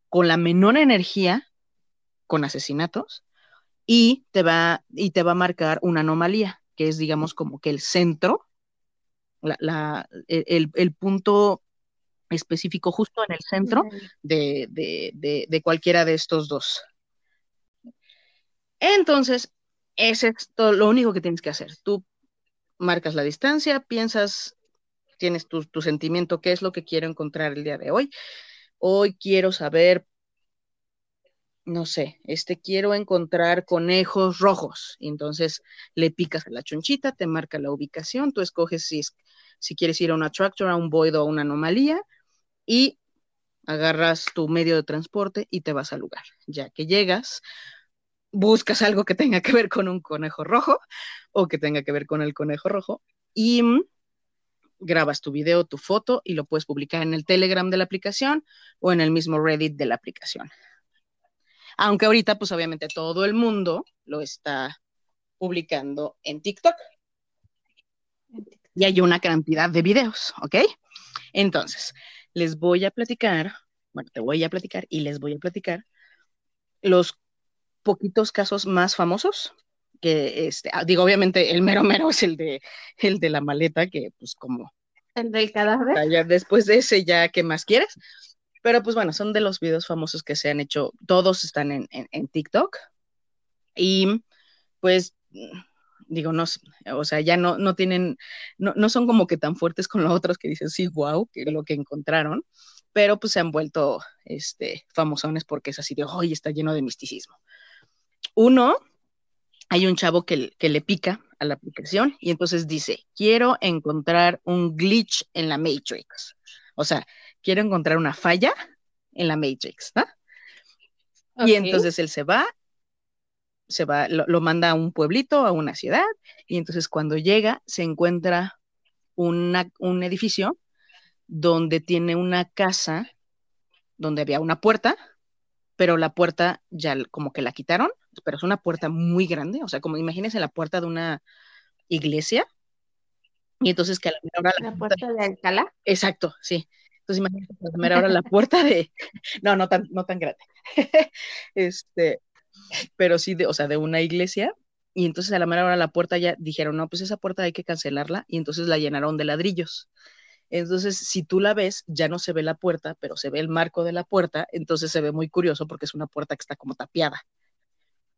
con la menor energía con asesinatos. Y te va, y te va a marcar una anomalía, que es, digamos, como que el centro, la, la, el, el, punto específico justo en el centro de, de, de, de, cualquiera de estos dos. Entonces, ese es todo lo único que tienes que hacer. Tú marcas la distancia, piensas, tienes tu, tu, sentimiento, qué es lo que quiero encontrar el día de hoy. Hoy quiero saber, no sé, este quiero encontrar conejos rojos. Y entonces le picas a la chonchita, te marca la ubicación, tú escoges si, si quieres ir a un attractor, a un void o a una anomalía y agarras tu medio de transporte y te vas al lugar. Ya que llegas, buscas algo que tenga que ver con un conejo rojo o que tenga que ver con el conejo rojo y grabas tu video, tu foto y lo puedes publicar en el Telegram de la aplicación o en el mismo Reddit de la aplicación. Aunque ahorita, pues obviamente todo el mundo lo está publicando en TikTok. Y hay una cantidad de videos, ¿ok? Entonces, les voy a platicar, bueno, te voy a platicar y les voy a platicar los poquitos casos más famosos que este, ah, digo, obviamente el mero mero es el de el de la maleta, que pues como el del cadáver. Ya después de ese, ya, ¿qué más quieres? Pero pues bueno, son de los videos famosos que se han hecho, todos están en, en, TikTok. Y pues digo, no, o sea, ya no, no tienen, no, no son como que tan fuertes con los otros que dicen, sí, wow, que lo que encontraron, pero pues se han vuelto este, famosones porque es así de, hoy está lleno de misticismo. Uno, hay un chavo que, que, le pica a la aplicación y entonces dice, quiero encontrar un glitch en la Matrix. O sea, quiero encontrar una falla en la Matrix, ¿no? Okay. Y entonces él se va, se va, lo, lo, manda a un pueblito, a una ciudad, y entonces cuando llega se encuentra una, un edificio donde tiene una casa donde había una puerta, pero la puerta ya como que la quitaron pero es una puerta muy grande, o sea, como imagínense la puerta de una iglesia, y entonces que a la primera hora... La, la puerta, puerta de Alcalá. Exacto, sí. Entonces imagínense que a la primera hora la puerta de... No, no tan, no tan grande. este, pero sí, de, o sea, de una iglesia, y entonces a la mera hora la puerta ya dijeron, no, pues esa puerta hay que cancelarla, y entonces la llenaron de ladrillos. Entonces, si tú la ves, ya no se ve la puerta, pero se ve el marco de la puerta, entonces se ve muy curioso porque es una puerta que está como tapiada.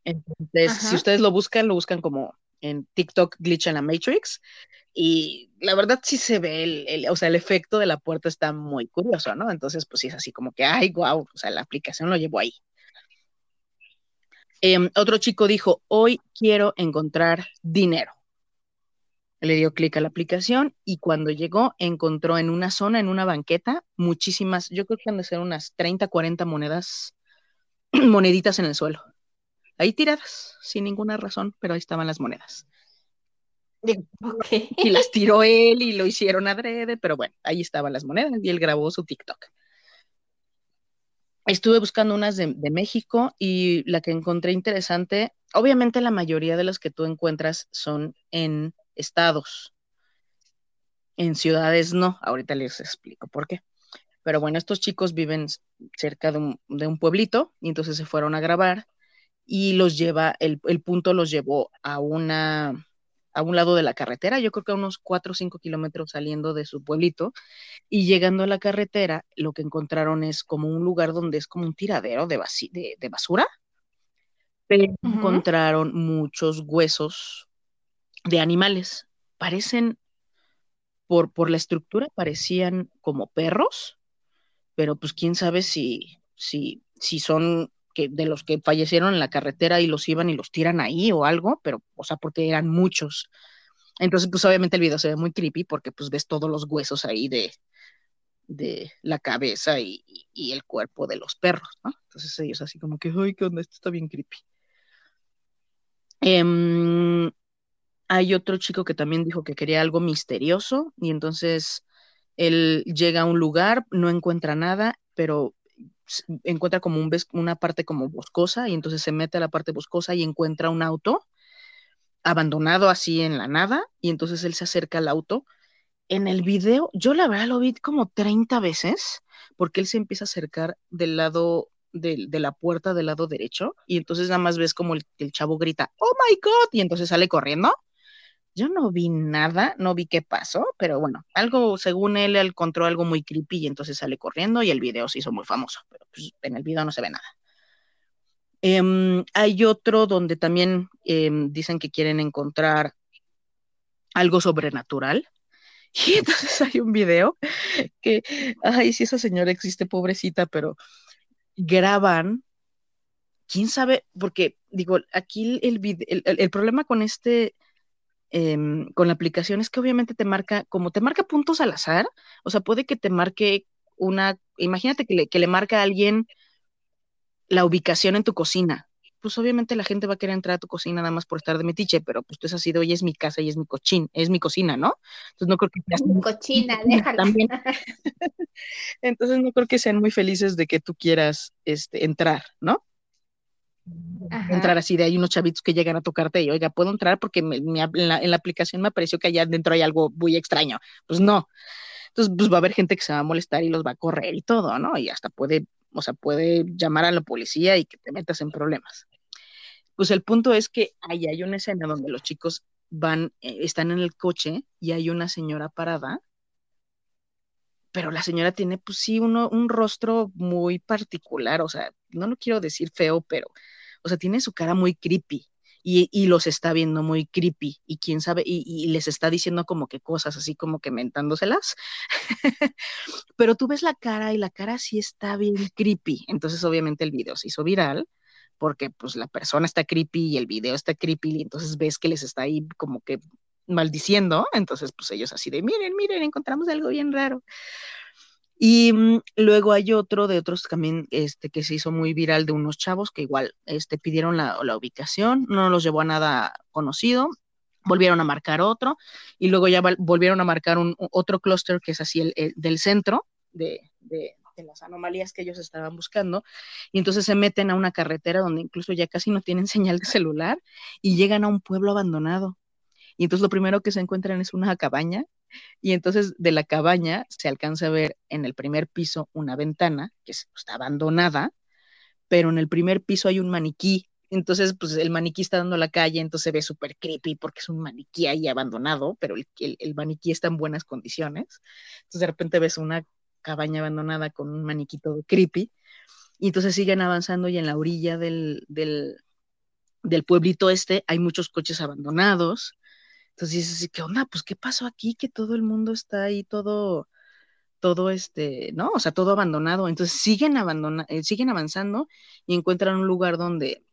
Entonces, Ajá. si ustedes lo buscan, lo buscan como en TikTok Glitch en la Matrix. Y la verdad sí se ve, el, o sea, el efecto de la puerta está muy curioso, ¿no? Entonces, pues sí es así como que, ay, wow, o sea, la aplicación lo llevó ahí. Eh, otro chico dijo, hoy quiero encontrar dinero. Le dio clic a la aplicación y cuando llegó encontró en una zona, en una banqueta, muchísimas, yo creo que han de ser unas 30, 40 monedas, moneditas en el suelo ahí tiradas, sin ninguna razón, pero ahí estaban las monedas. Okay. Y las tiró él y lo hicieron adrede, pero bueno, ahí estaban las monedas y él grabó su TikTok. Estuve buscando unas de, de, México y la que encontré interesante, obviamente la mayoría de las que tú encuentras son en estados, en ciudades no, ahorita les explico por qué. Pero bueno, estos chicos viven cerca de un, de un pueblito y entonces se fueron a grabar y los lleva, el, el punto los llevó a una, a un lado de la carretera, yo creo que a unos 4 o 5 kilómetros saliendo de su pueblito, y llegando a la carretera, lo que encontraron es como un lugar donde es como un tiradero de, de, basura, pero encontraron muchos huesos de animales. Parecen, por, por la estructura, parecían como perros, pero pues quién sabe si, si, si son que de los que fallecieron en la carretera y los iban y los tiran ahí o algo, pero, o sea, porque eran muchos. Entonces, pues obviamente el video se ve muy creepy porque pues ves todos los huesos ahí de, de la cabeza y, el cuerpo de los perros, ¿no? Entonces ellos así como que, ay, ¿qué onda? Esto está bien creepy. Em, hay otro chico que también dijo que quería algo misterioso y entonces él llega a un lugar, no encuentra nada, pero encuentra como un, una parte como boscosa y entonces se mete a la parte boscosa y encuentra un auto abandonado así en la nada y entonces él se acerca al auto. En el video, yo la verdad lo vi como 30 veces porque él se empieza a acercar del lado de, la puerta del lado derecho y entonces nada más ves como el, el chavo grita, oh my god, y entonces sale corriendo yo no vi nada, no vi qué pasó, pero bueno, algo, según él, él encontró algo muy creepy y entonces sale corriendo y el video se hizo muy famoso, pero pues, en el video no se ve nada. Em, hay otro donde también em, dicen que quieren encontrar algo sobrenatural. Y entonces hay un video que, ay, si esa señora existe, pobrecita, pero graban, quién sabe, porque digo, aquí el, el, el problema con este Em, con la aplicación es que obviamente te marca, como te marca puntos al azar, o sea, puede que te marque una, imagínate que le, que le marca a alguien la ubicación en tu cocina. Pues obviamente la gente va a querer entrar a tu cocina nada más por estar de metiche, pero pues tú es así de, oye, es mi casa y es mi cochín, es mi cocina, ¿no? Entonces no creo que sean... Cochina, déjala. También. Entonces no creo que sean muy felices de que tú quieras este, entrar, ¿no? Entrar así de ahí unos chavitos que llegan a tocarte y oiga, puedo entrar porque en, la, aplicación me pareció que allá adentro hay algo muy extraño. Pues no. Entonces, pues va a haber gente que se va a molestar y los va a correr y todo, ¿no? Y hasta puede, o sea, puede llamar a la policía y que te metas en problemas. Pues el punto es que ahí hay una escena donde los chicos van, eh, están en el coche y hay una señora parada pero la señora tiene, pues sí, uno, un rostro muy particular, o sea, no lo quiero decir feo, pero o sea, tiene su cara muy creepy y, los está viendo muy creepy y quién sabe, y, les está diciendo como que cosas así como que mentándoselas. Pero tú ves la cara y la cara sí está bien creepy. Entonces, obviamente, el video se hizo viral porque pues la persona está creepy y el video está creepy y entonces ves que les está ahí como que maldiciendo. Entonces, pues ellos así de, miren, miren, encontramos algo bien raro. Y mm, luego hay otro de otros también este, que se hizo muy viral de unos chavos que igual este, pidieron la, ubicación, no los llevó a nada conocido, volvieron a marcar otro y luego ya volvieron a marcar un, otro clúster que es así el, del centro de, de, las anomalías que ellos estaban buscando y entonces se meten a una carretera donde incluso ya casi no tienen señal de celular y llegan a un pueblo abandonado. Y entonces lo primero que se encuentran es una cabaña y entonces de la cabaña se alcanza a ver en el primer piso una ventana que está abandonada, pero en el primer piso hay un maniquí. Entonces, pues el maniquí está dando la calle, entonces se ve súper creepy porque es un maniquí ahí abandonado, pero el, el, maniquí está en buenas condiciones. Entonces de repente ves una cabaña abandonada con un maniquí todo creepy. Y entonces siguen avanzando y en la orilla del, del, del pueblito este hay muchos coches abandonados entonces dices, ¿qué onda? Pues, ¿qué pasó aquí? Que todo el mundo está ahí todo, todo este, ¿no? O sea, todo abandonado. Entonces siguen, abandona eh, siguen avanzando y encuentran un lugar donde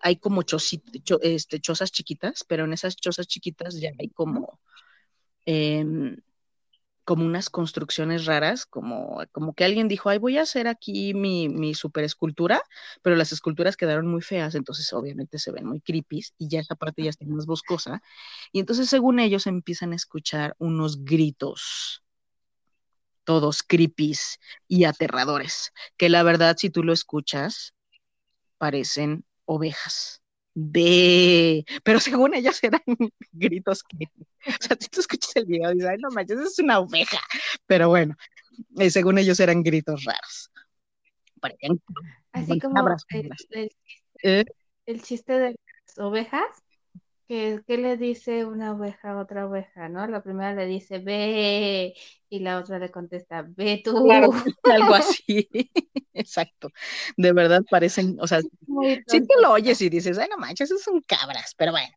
hay como este, chozas chiquitas, pero en esas chozas chiquitas ya hay como em, como unas construcciones raras, como, como que alguien dijo, ay, voy a hacer aquí mi, mi super escultura, pero las esculturas quedaron muy feas, entonces obviamente se ven muy creepy y ya esa parte ya está más boscosa. Y entonces, según ellos, empiezan a escuchar unos gritos, todos creepy y aterradores, que la verdad, si tú lo escuchas, parecen ovejas ve, pero según ellos eran gritos que, o sea, si tú escuchas el video dices, ay, no manches, es una oveja, pero bueno, eh, según ellos eran gritos raros. Así como el, ¿Eh? el, chiste de las ovejas, que, que le dice una oveja a otra oveja, ¿no? La primera le dice, ve, y la otra le contesta, ve tú. Claro, algo así. Exacto. De verdad parecen, o sea, sí te lo oyes y dices, ay, no manches, esos son cabras, pero bueno.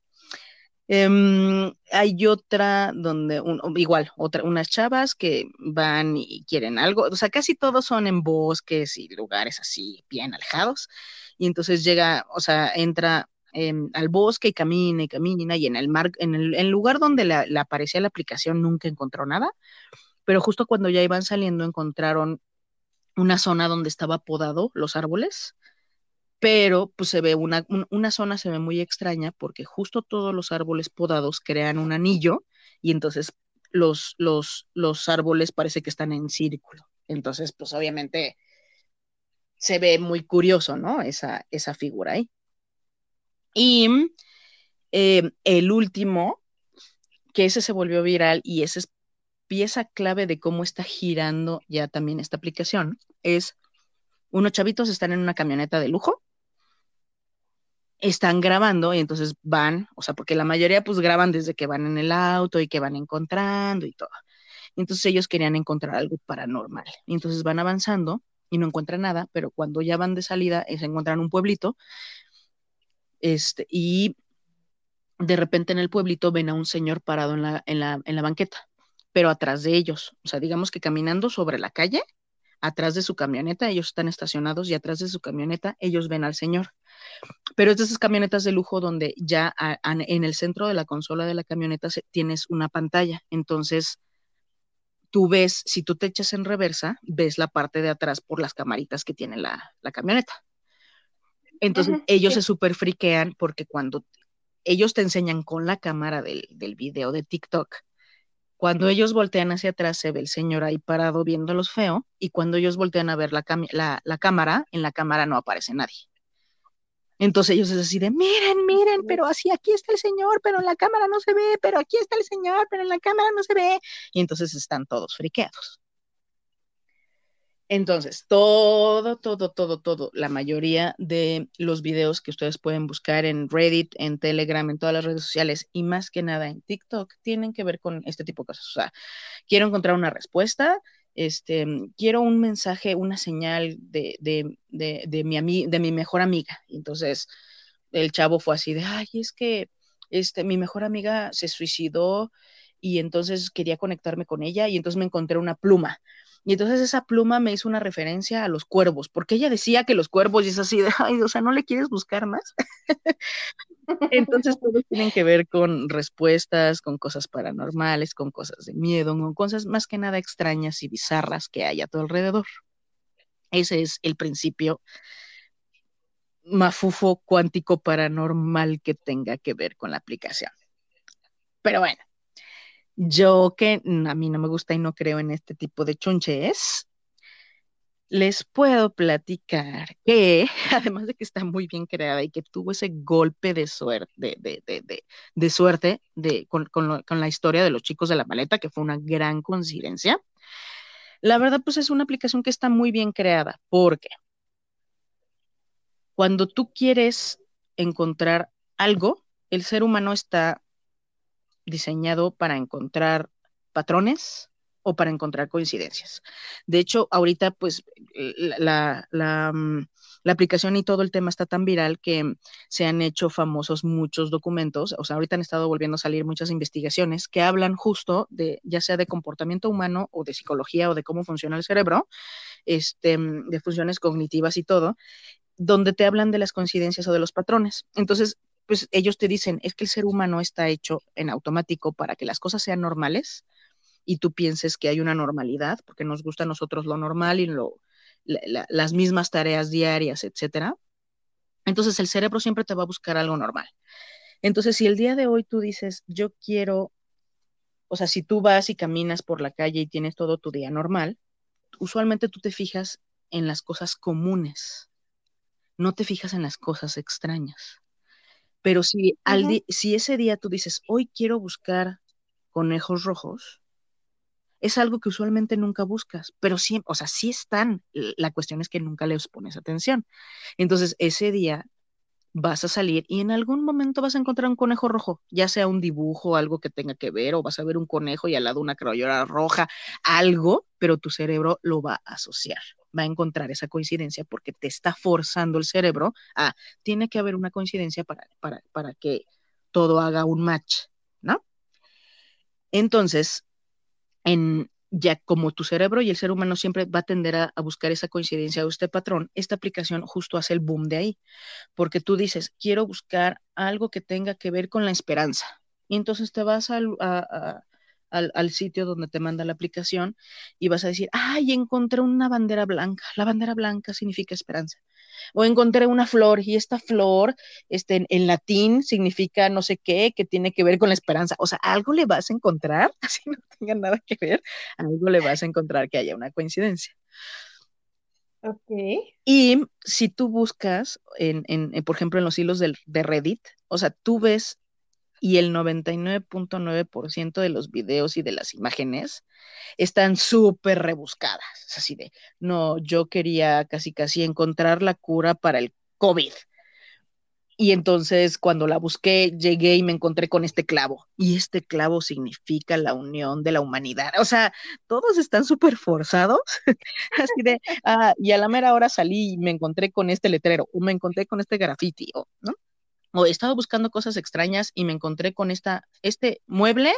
Em, hay otra donde, un- igual, otra, unas chavas que van y quieren algo, o sea, casi todos son en bosques y lugares así bien alejados, y entonces llega, o sea, entra al bosque y camina y camina, y en el mar, en el, lugar donde la- aparecía la aplicación nunca encontró nada, pero justo cuando ya iban saliendo encontraron una zona donde estaba podado los árboles pero pues se ve una, un- una zona se ve muy extraña porque justo todos los árboles podados crean un anillo y entonces los, los, los árboles parece que están en círculo. Entonces, pues obviamente se ve muy curioso, ¿no? Esa, esa figura ahí. Y eh, el último, que ese se volvió viral y esa es pieza clave de cómo está girando ya también esta aplicación, es unos chavitos están en una camioneta de lujo están grabando y entonces van, o sea, porque la mayoría pues graban desde que van en el auto y que van encontrando y todo. Entonces ellos querían encontrar algo paranormal. Y entonces van avanzando y no encuentran nada, pero cuando ya van de salida eh, se encuentran un pueblito este, y de repente en el pueblito ven a un señor parado en la, en la, en la banqueta, pero atrás de ellos, o sea, digamos que caminando sobre la calle, atrás de su camioneta, ellos están estacionados y atrás de su camioneta ellos ven al señor pero es de esas camionetas de lujo donde ya en el centro de la consola de la camioneta se, tienes una pantalla. Entonces, tú ves, si tú te echas en reversa, ves la parte de atrás por las camaritas que tiene la, la camioneta. Entonces, ellos sí. se super friquean porque cuando ellos te enseñan con la cámara del, del video de TikTok, cuando ellos voltean hacia atrás se ve el señor ahí parado viéndolos feo y cuando ellos voltean a ver la, la, la cámara, en la cámara no aparece nadie. Entonces ellos es así de, miren, miren, pero así aquí está el señor, pero en la cámara no se ve, pero aquí está el señor, pero en la cámara no se ve. Y entonces están todos friqueados. Entonces, todo, todo, todo, todo, la mayoría de los videos que ustedes pueden buscar en Reddit, en Telegram, en todas las redes sociales y más que nada en TikTok, tienen que ver con este tipo de cosas. O sea, quiero encontrar una respuesta, este, quiero un mensaje, una señal de, de, de, mi, de mi mejor amiga. Entonces, el chavo fue así de, ay, es que este, mi mejor amiga se suicidó y entonces quería conectarme con ella y entonces me encontré una pluma. Y entonces esa pluma me hizo una referencia a los cuervos, porque ella decía que los cuervos y es así de, ay, o sea, ¿no le quieres buscar más? Entonces todos tienen que ver con respuestas, con cosas paranormales, con cosas de miedo, con cosas más que nada extrañas y bizarras que hay a tu alrededor. Ese es el principio mafufo cuántico paranormal que tenga que ver con la aplicación. Pero bueno, yo que a mí no me gusta y no creo en este tipo de chunches, les puedo platicar que, además de que está muy bien creada y que tuvo ese golpe de suerte, de, de, suerte con, con, la historia de los chicos de la maleta, que fue una gran coincidencia, la verdad pues es una aplicación que está muy bien creada, porque cuando tú quieres encontrar algo, el ser humano está diseñado para encontrar patrones o para encontrar coincidencias. De hecho, ahorita pues la, la, la, la, aplicación y todo el tema está tan viral que se han hecho famosos muchos documentos, o sea, ahorita han estado volviendo a salir muchas investigaciones que hablan justo de, ya sea de comportamiento humano o de psicología o de cómo funciona el cerebro, este, de funciones cognitivas y todo, donde te hablan de las coincidencias o de los patrones. Entonces, pues ellos te dicen, es que el ser humano está hecho en automático para que las cosas sean normales y tú pienses que hay una normalidad, porque nos gusta a nosotros lo normal y lo, la, la, las mismas tareas diarias, etcétera. Entonces el cerebro siempre te va a buscar algo normal. Entonces, si el día de hoy tú dices, yo quiero, o sea, si tú vas y caminas por la calle y tienes todo tu día normal, usualmente tú te fijas en las cosas comunes, no te fijas en las cosas extrañas. Pero si, uh -huh. al si ese día tú dices, hoy quiero buscar conejos rojos, es algo que usualmente nunca buscas, pero sí, o sea, sí están. La cuestión es que nunca les pones atención. Entonces, ese día vas a salir y en algún momento vas a encontrar un conejo rojo, ya sea un dibujo, algo que tenga que ver, o vas a ver un conejo y al lado una crayola roja, algo, pero tu cerebro lo va a asociar, va a encontrar esa coincidencia porque te está forzando el cerebro a, tiene que haber una coincidencia para, para, para que todo haga un match, ¿no? Entonces, en, ya como tu cerebro y el ser humano siempre va a tender a, buscar esa coincidencia o este patrón, esta aplicación justo hace el boom de ahí, porque tú dices, quiero buscar algo que tenga que ver con la esperanza. Y entonces te vas al, al, sitio donde te manda la aplicación y vas a decir, ay, encontré una bandera blanca. La bandera blanca significa esperanza o encontré una flor y esta flor este, en, latín significa no sé qué, que tiene que ver con la esperanza. O sea, algo le vas a encontrar, así no tenga nada que ver, algo le vas a encontrar que haya una coincidencia. Ok. Y si tú buscas, en, en, por ejemplo, en los hilos de Reddit, o sea, tú ves y el 99.9% de los videos y de las imágenes están súper rebuscadas. Es así de, no, yo quería casi casi encontrar la cura para el COVID. Y entonces cuando la busqué, llegué y me encontré con este clavo. Y este clavo significa la unión de la humanidad. O sea, todos están súper forzados. Así de, ah, y a la mera hora salí y me encontré con este letrero, o me encontré con este graffiti, ¿no? o he estado buscando cosas extrañas y me encontré con esta, este mueble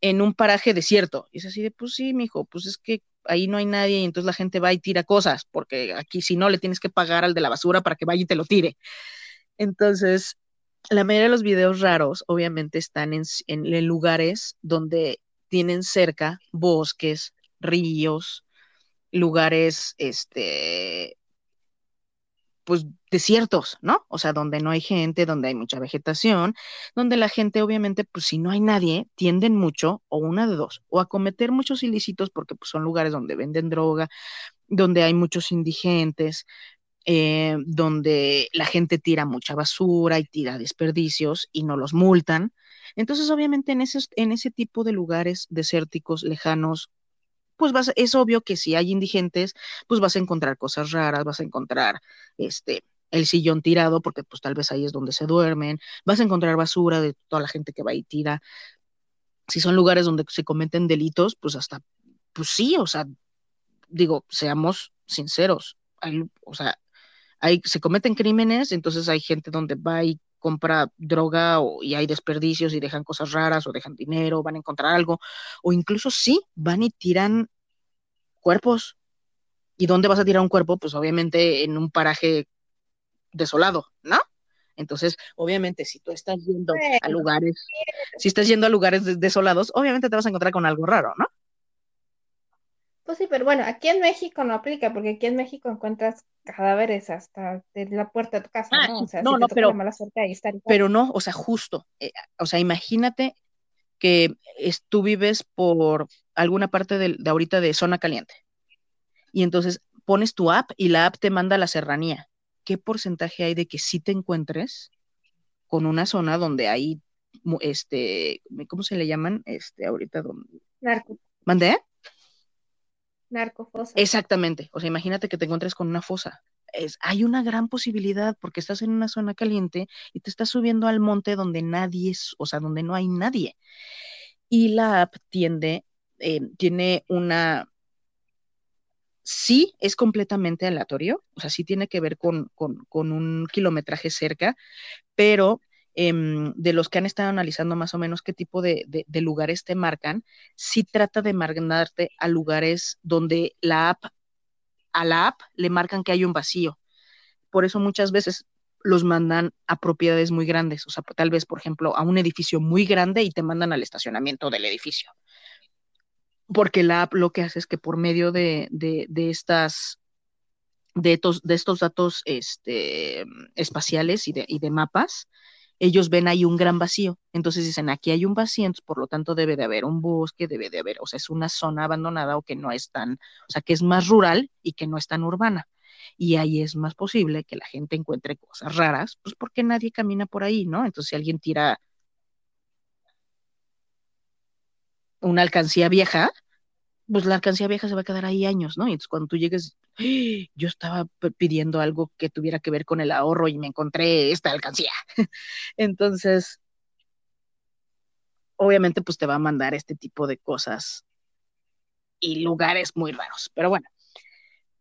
en un paraje desierto. Y es así de, pues sí, mijo, pues es que ahí no hay nadie y entonces la gente va y tira cosas, porque aquí si no le tienes que pagar al de la basura para que vaya y te lo tire. Entonces, la mayoría de los videos raros obviamente están en, en lugares donde tienen cerca bosques, ríos, lugares, este, pues desiertos, ¿no? O sea, donde no hay gente, donde hay mucha vegetación, donde la gente obviamente, pues si no hay nadie, tienden mucho, o una de dos, o a cometer muchos ilícitos porque pues, son lugares donde venden droga, donde hay muchos indigentes, eh, donde la gente tira mucha basura y tira desperdicios y no los multan. Entonces, obviamente, en, en ese tipo de lugares desérticos, lejanos, pues vas, es obvio que si hay indigentes, pues vas a encontrar cosas raras, vas a encontrar este el sillón tirado, porque pues tal vez ahí es donde se duermen, vas a encontrar basura de toda la gente que va y tira. Si son lugares donde se cometen delitos, pues hasta, pues sí, o sea, digo, seamos sinceros, o sea, hay, se cometen crímenes, entonces hay gente donde va y compra droga o, y hay desperdicios y dejan cosas raras o dejan dinero, van a encontrar algo, o incluso sí, van y tiran cuerpos. ¿Y dónde vas a tirar un cuerpo? Pues obviamente en un paraje desolado, ¿no? Entonces, obviamente, si tú estás yendo a lugares, si estás yendo a lugares desolados, obviamente te vas a encontrar con algo raro, ¿no? Pues sí, pero bueno, aquí en México no aplica, porque aquí en México encuentras cadáveres hasta de la puerta de tu casa, ah, ¿no? O sea, no, no, pero, pero no, o sea, justo, eh, o sea, imagínate que tú vives por alguna parte de, de, ahorita de zona caliente y entonces pones tu app y la app te manda a la serranía. ¿Qué porcentaje hay de que sí te encuentres con una zona donde hay, este, ¿cómo se le llaman? Este, ahorita, donde... Narco. ¿Mandé? Narcofosa. Exactamente. O sea, imagínate que te encuentres con una fosa. Es, hay una gran posibilidad porque estás en una zona caliente y te estás subiendo al monte donde nadie es, o sea, donde no hay nadie. Y la app tiende, eh, tiene una, sí es completamente aleatorio, o sea, sí tiene que ver con, con, con un kilometraje cerca, pero Em, de los que han estado analizando más o menos qué tipo de, lugares te marcan, si trata de mandarte a lugares donde la app, a la app le marcan que hay un vacío. Por eso muchas veces los mandan a propiedades muy grandes, o sea, tal vez, por ejemplo, a un edificio muy grande y te mandan al estacionamiento del edificio. Porque la app lo que hace es que por medio de, estas de estos, de estos datos este, espaciales y de, y de mapas, ellos ven ahí un gran vacío. Entonces dicen, aquí hay un vacío, por lo tanto debe de haber un bosque, debe de haber, o sea, es una zona abandonada o que no es tan, o sea, que es más rural y que no es tan urbana. Y ahí es más posible que la gente encuentre cosas raras, pues porque nadie camina por ahí, ¿no? Entonces si alguien tira una alcancía vieja, pues la alcancía vieja se va a quedar ahí años, ¿no? Y entonces cuando tú llegues, yo estaba pidiendo algo que tuviera que ver con el ahorro y me encontré esta alcancía. entonces, obviamente, pues te va a mandar este tipo de cosas y lugares muy raros. Pero bueno,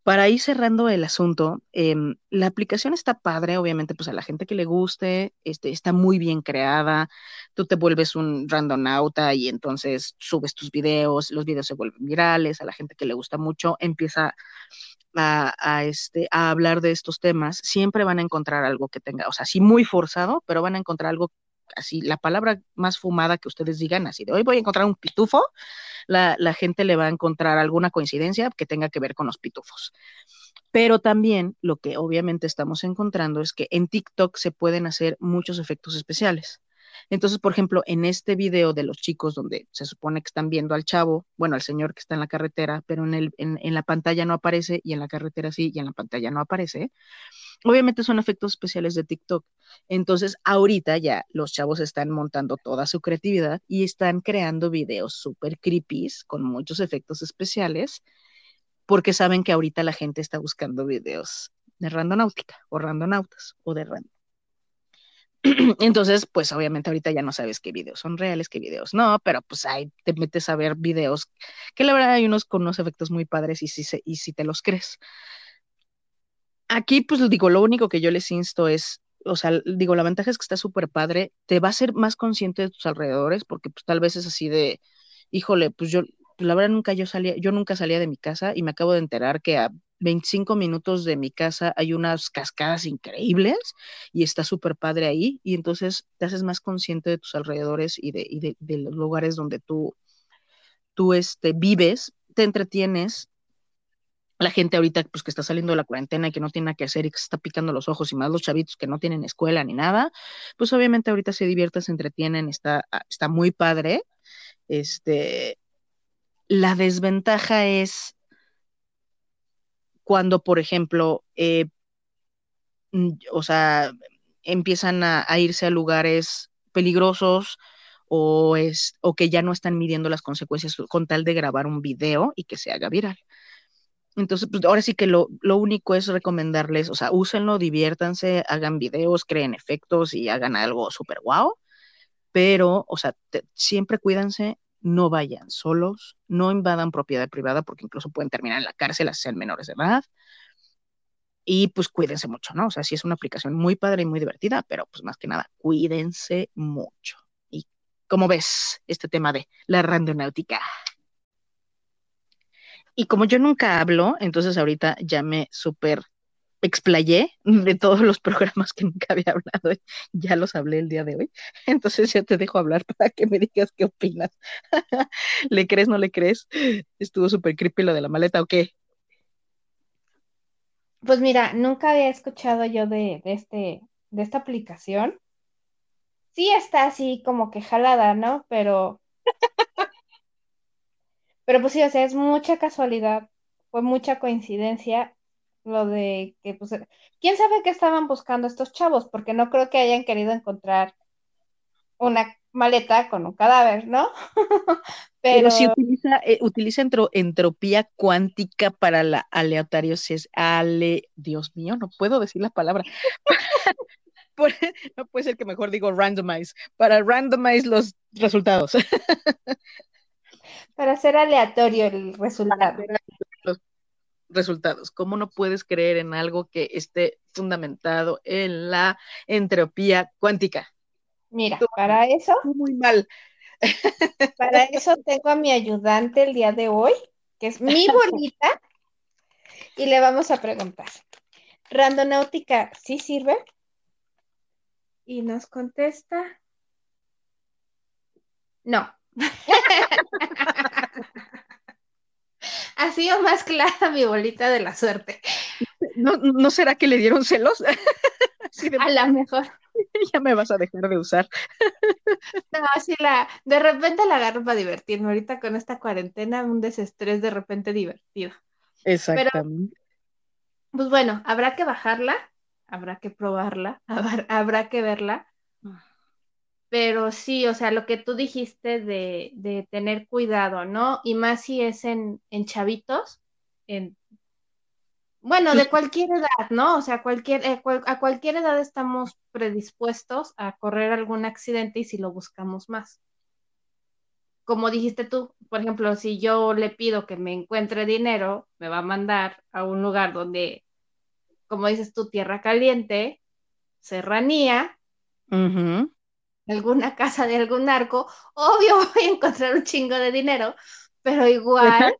para ir cerrando el asunto, em, la aplicación está padre, obviamente, pues a la gente que le guste, este, está muy bien creada, tú te vuelves un randonauta y entonces subes tus videos, los videos se vuelven virales, a la gente que le gusta mucho empieza a, a, este, a hablar de estos temas, siempre van a encontrar algo que tenga, o sea, sí muy forzado, pero van a encontrar algo así, la palabra más fumada que ustedes digan, así de hoy voy a encontrar un pitufo, la, la gente le va a encontrar alguna coincidencia que tenga que ver con los pitufos. Pero también lo que obviamente estamos encontrando es que en TikTok se pueden hacer muchos efectos especiales. Entonces, por ejemplo, en este video de los chicos donde se supone que están viendo al chavo, bueno, al señor que está en la carretera, pero en, el, en, en la pantalla no aparece y en la carretera sí y en la pantalla no aparece, obviamente son efectos especiales de TikTok. Entonces, ahorita ya los chavos están montando toda su creatividad y están creando videos súper creepy con muchos efectos especiales porque saben que ahorita la gente está buscando videos de randonáutica o randonautas o de random. Entonces, pues obviamente ahorita ya no sabes qué videos son reales, qué videos no, pero pues ahí te metes a ver videos que la verdad hay unos con unos efectos muy padres y si, se, y si te los crees. Aquí, pues digo, lo único que yo les insto es, o sea, digo, la ventaja es que está súper padre, te va a ser más consciente de tus alrededores, porque pues tal vez es así de, híjole, pues yo, pues, la verdad nunca yo salía, yo nunca salía de mi casa y me acabo de enterar que a 25 minutos de mi casa hay unas cascadas increíbles y está súper padre ahí y entonces te haces más consciente de tus alrededores y de, y de, de los lugares donde tú, tú este, vives, te entretienes la gente ahorita pues que está saliendo de la cuarentena y que no tiene nada que hacer y que se está picando los ojos y más los chavitos que no tienen escuela ni nada, pues obviamente ahorita se divierten, se entretienen, está, está muy padre. Este, la desventaja es cuando, por ejemplo, eh, o sea, empiezan a, a, irse a lugares peligrosos o, es, o que ya no están midiendo las consecuencias con tal de grabar un video y que se haga viral. Entonces, pues ahora sí que lo, lo, único es recomendarles, o sea, úsenlo, diviértanse, hagan videos, creen efectos y hagan algo súper guau, pero, o sea, te, siempre cuídense, no vayan solos, no invadan propiedad privada porque incluso pueden terminar en la cárcel a ser menores de edad. Y pues cuídense mucho, ¿no? O sea, sí es una aplicación muy padre y muy divertida, pero pues más que nada, cuídense mucho. Y como ves, este tema de la randonáutica. Y como yo nunca hablo, entonces ahorita ya me súper explayé de todos los programas que nunca había hablado, ya los hablé el día de hoy, entonces ya te dejo hablar para que me digas qué opinas. ¿Le crees, no le crees? ¿Estuvo súper creepy lo de la maleta o qué? Pues mira, nunca había escuchado yo de, de, este, de esta aplicación. Sí está así como que jalada, ¿no? Pero Pero pues sí, o sea, es mucha casualidad, fue mucha coincidencia lo de que, pues, quién sabe qué estaban buscando estos chavos, porque no creo que hayan querido encontrar una maleta con un cadáver, ¿no? Pero, Pero si utiliza, eh, utiliza entro, entropía cuántica para la aleatoriosis, ale, Dios mío, no puedo decir la palabra. no puede ser que mejor digo randomize, para randomize los resultados. Para hacer aleatorio el resultado. Los resultados. ¿Cómo no puedes creer en algo que esté fundamentado en la entropía cuántica? Mira, Tú, para eso. Muy mal. Para eso tengo a mi ayudante el día de hoy, que es mi bolita, y le vamos a preguntar. ¿Randonáutica sí sirve? Y nos contesta. No. ha sido más clara mi bolita de la suerte. ¿No, ¿no será que le dieron celos? sí, de... A lo mejor. Ya me vas a dejar de usar. no, sí, la, de repente la agarro para divertirme. Ahorita con esta cuarentena, un desestrés de repente divertido. Exactamente. Pero, pues bueno, habrá que bajarla, habrá que probarla, habrá, habrá que verla. Pero sí, o sea, lo que tú dijiste de, de tener cuidado, ¿no? Y más si es en, en chavitos, en, bueno, de cualquier edad, ¿no? O sea, cualquier, eh, cual, a cualquier edad estamos predispuestos a correr algún accidente y si lo buscamos más. Como dijiste tú, por ejemplo, si yo le pido que me encuentre dinero, me va a mandar a un lugar donde, como dices tú, tierra caliente, serranía, alguna casa de algún narco, obvio voy a encontrar un chingo de dinero, pero igual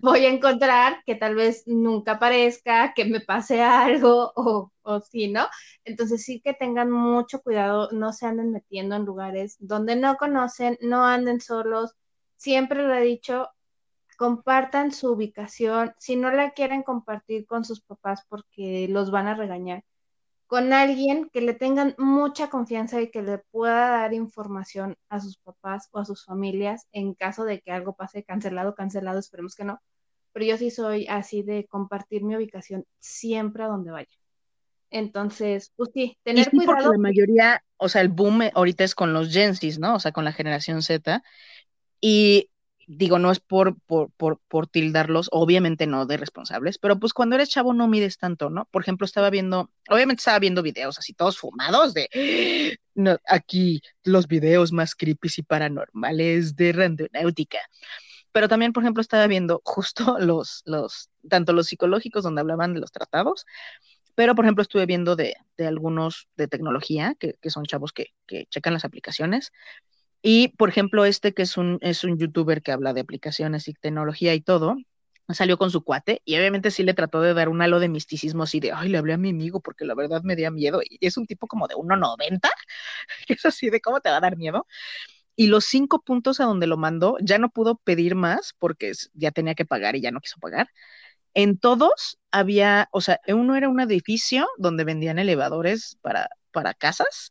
voy a encontrar que tal vez nunca aparezca, que me pase algo o, o sí, ¿no? Entonces sí que tengan mucho cuidado, no se anden metiendo en lugares donde no conocen, no anden solos. Siempre lo he dicho, compartan su ubicación. Si no la quieren compartir con sus papás porque los van a regañar, con alguien que le tengan mucha confianza y que le pueda dar información a sus papás o a sus familias en caso de que algo pase cancelado, cancelado, esperemos que no. Pero yo sí soy así de compartir mi ubicación siempre a donde vaya. Entonces, pues sí, tener sí, cuidado. la mayoría, o sea, el boom ahorita es con los Gen ¿no? O sea, con la generación Z. Y digo, no es por, por, por, por, tildarlos, obviamente no de responsables, pero pues cuando eres chavo no mides tanto, ¿no? Por ejemplo, estaba viendo, obviamente estaba viendo videos así todos fumados de aquí los videos más creepy y paranormales de randonáutica. Pero también, por ejemplo, estaba viendo justo los, los, tanto los psicológicos donde hablaban de los tratados, pero por ejemplo estuve viendo de, de algunos de tecnología, que, que son chavos que, que checan las aplicaciones, y, por ejemplo, este que es un, es un youtuber que habla de aplicaciones y tecnología y todo, salió con su cuate y obviamente sí le trató de dar un halo de misticismo así de, ay, le hablé a mi amigo porque la verdad me dio miedo. Y es un tipo como de 1,90, que es así de cómo te va a dar miedo. Y los cinco puntos a donde lo mandó, ya no pudo pedir más porque ya tenía que pagar y ya no quiso pagar. En todos había, o sea, uno era un edificio donde vendían elevadores para, para casas,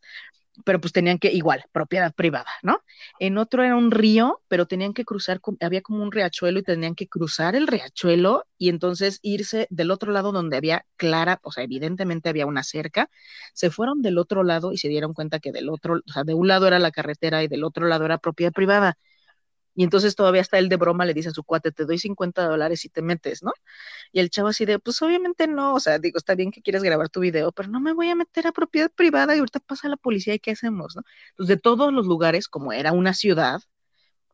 pero pues tenían que, igual, propiedad privada, ¿no? En otro era un río, pero tenían que cruzar, había como un riachuelo y tenían que cruzar el riachuelo y entonces irse del otro lado donde había clara, o sea, evidentemente había una cerca, se fueron del otro lado y se dieron cuenta que del otro, o sea, de un lado era la carretera y del otro lado era propiedad privada. Y entonces todavía está el de broma, le dice a su cuate, te doy 50 dólares y te metes, ¿no? Y el chavo así de, pues obviamente no, o sea, digo, está bien que quieres grabar tu video, pero no me voy a meter a propiedad privada y ahorita pasa la policía y ¿qué hacemos, no? Pues de todos los lugares, como era una ciudad,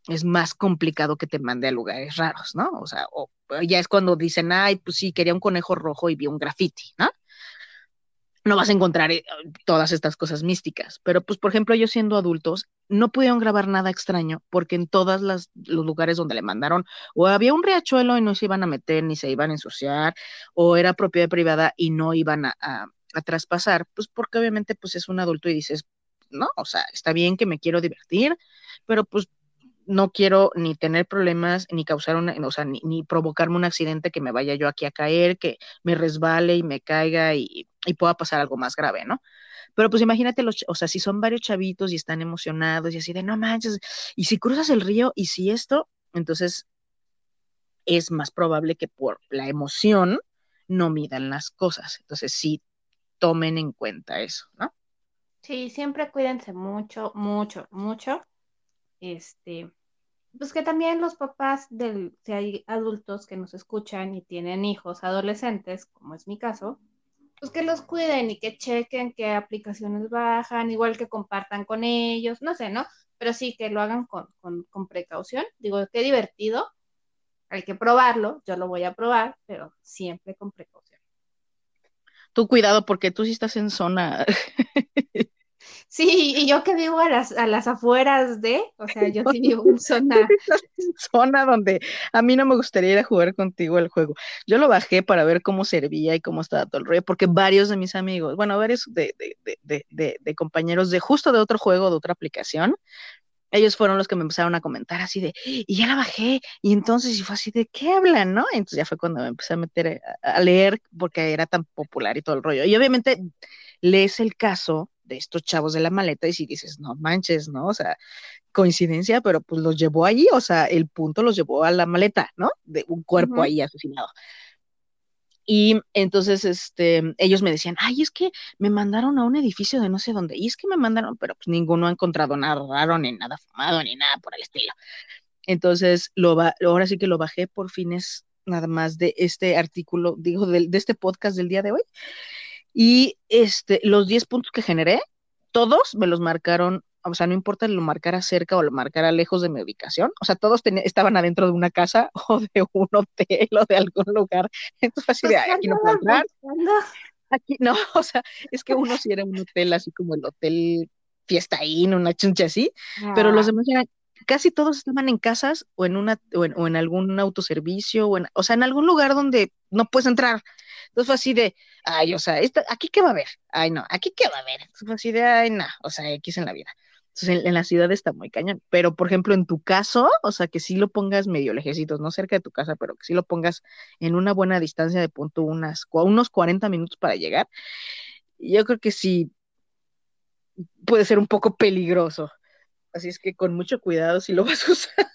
es más complicado que te mande a lugares raros, ¿no? O sea, o ya es cuando dicen, ay, pues sí, quería un conejo rojo y vi un graffiti, ¿no? No vas a encontrar eh, todas estas cosas místicas. Pero, pues, por ejemplo, ellos siendo adultos, no pudieron grabar nada extraño porque en todos los lugares donde le mandaron, o había un riachuelo y no se iban a meter ni se iban a ensuciar, o era propiedad privada y no iban a, a, traspasar, pues porque obviamente pues es un adulto y dices, no, o sea, está bien que me quiero divertir, pero pues no quiero ni tener problemas, ni causar una, o sea, ni, ni, provocarme un accidente que me vaya yo aquí a caer, que me resbale y me caiga y, y, pueda pasar algo más grave, ¿no? Pero pues imagínate, los, o sea, si son varios chavitos y están emocionados y así de, no manches, y si cruzas el río y si esto, entonces es más probable que por la emoción no midan las cosas. Entonces sí, tomen en cuenta eso, ¿no? Sí, siempre cuídense mucho, mucho, mucho. Este, pues que también los papás del, si hay adultos que nos escuchan y tienen hijos adolescentes, como es mi caso, pues que los cuiden y que chequen qué aplicaciones bajan, igual que compartan con ellos, no sé, ¿no? Pero sí que lo hagan con, con, con precaución. Digo, qué divertido, hay que probarlo, yo lo voy a probar, pero siempre con precaución. Tú cuidado porque tú sí estás en zona Sí, y yo que vivo a las, a las afueras de, o sea, yo sí vivo en zona. zona donde a mí no me gustaría ir a jugar contigo el juego. Yo lo bajé para ver cómo servía y cómo estaba todo el rollo, porque varios de mis amigos, bueno, varios de, de, de, de, de compañeros de justo de otro juego, de otra aplicación, ellos fueron los que me empezaron a comentar así de, y ya la bajé, y entonces y fue así de, ¿qué hablan, no? Entonces ya fue cuando me empecé a meter a, a leer porque era tan popular y todo el rollo. Y obviamente lees el caso de estos chavos de la maleta y si dices, no manches, ¿no? O sea, coincidencia, pero pues los llevó allí, o sea, el punto los llevó a la maleta, ¿no? De un cuerpo uh -huh. ahí asesinado. Y entonces, este, ellos me decían, ay, es que me mandaron a un edificio de no sé dónde, y es que me mandaron, pero pues ninguno ha encontrado nada raro, ni nada fumado, ni nada por el estilo. Entonces, lo va, ahora sí que lo bajé por fines nada más de este artículo, digo, de, de este podcast del día de hoy. Y este, los 10 puntos que generé, todos me los marcaron o sea, no importa lo marcara cerca o lo marcara lejos de mi ubicación, o sea, todos estaban adentro de una casa o de un hotel o de algún lugar. Entonces, así de, aquí no puedo entrar. Aquí no, o sea, es que uno sí era un hotel así como el hotel Fiesta Inn, una chuncha así, pero los ah. demás eran, casi todos estaban en casas o en una o en, o en algún autoservicio o, en, o sea, en algún lugar donde no puedes entrar. Entonces fue así de, ay, o sea, ¿aquí qué va a haber? Ay, no, ¿aquí qué va a haber? Fue así de, ay, no, o sea, X en la vida. Entonces, en, la ciudad está muy cañón. Pero, por ejemplo, en tu caso, o sea, que sí lo pongas medio lejecitos, no cerca de tu casa, pero que sí lo pongas en una buena distancia de punto, unas, unos 40 minutos para llegar, yo creo que sí puede ser un poco peligroso. Así es que con mucho cuidado si lo vas a usar.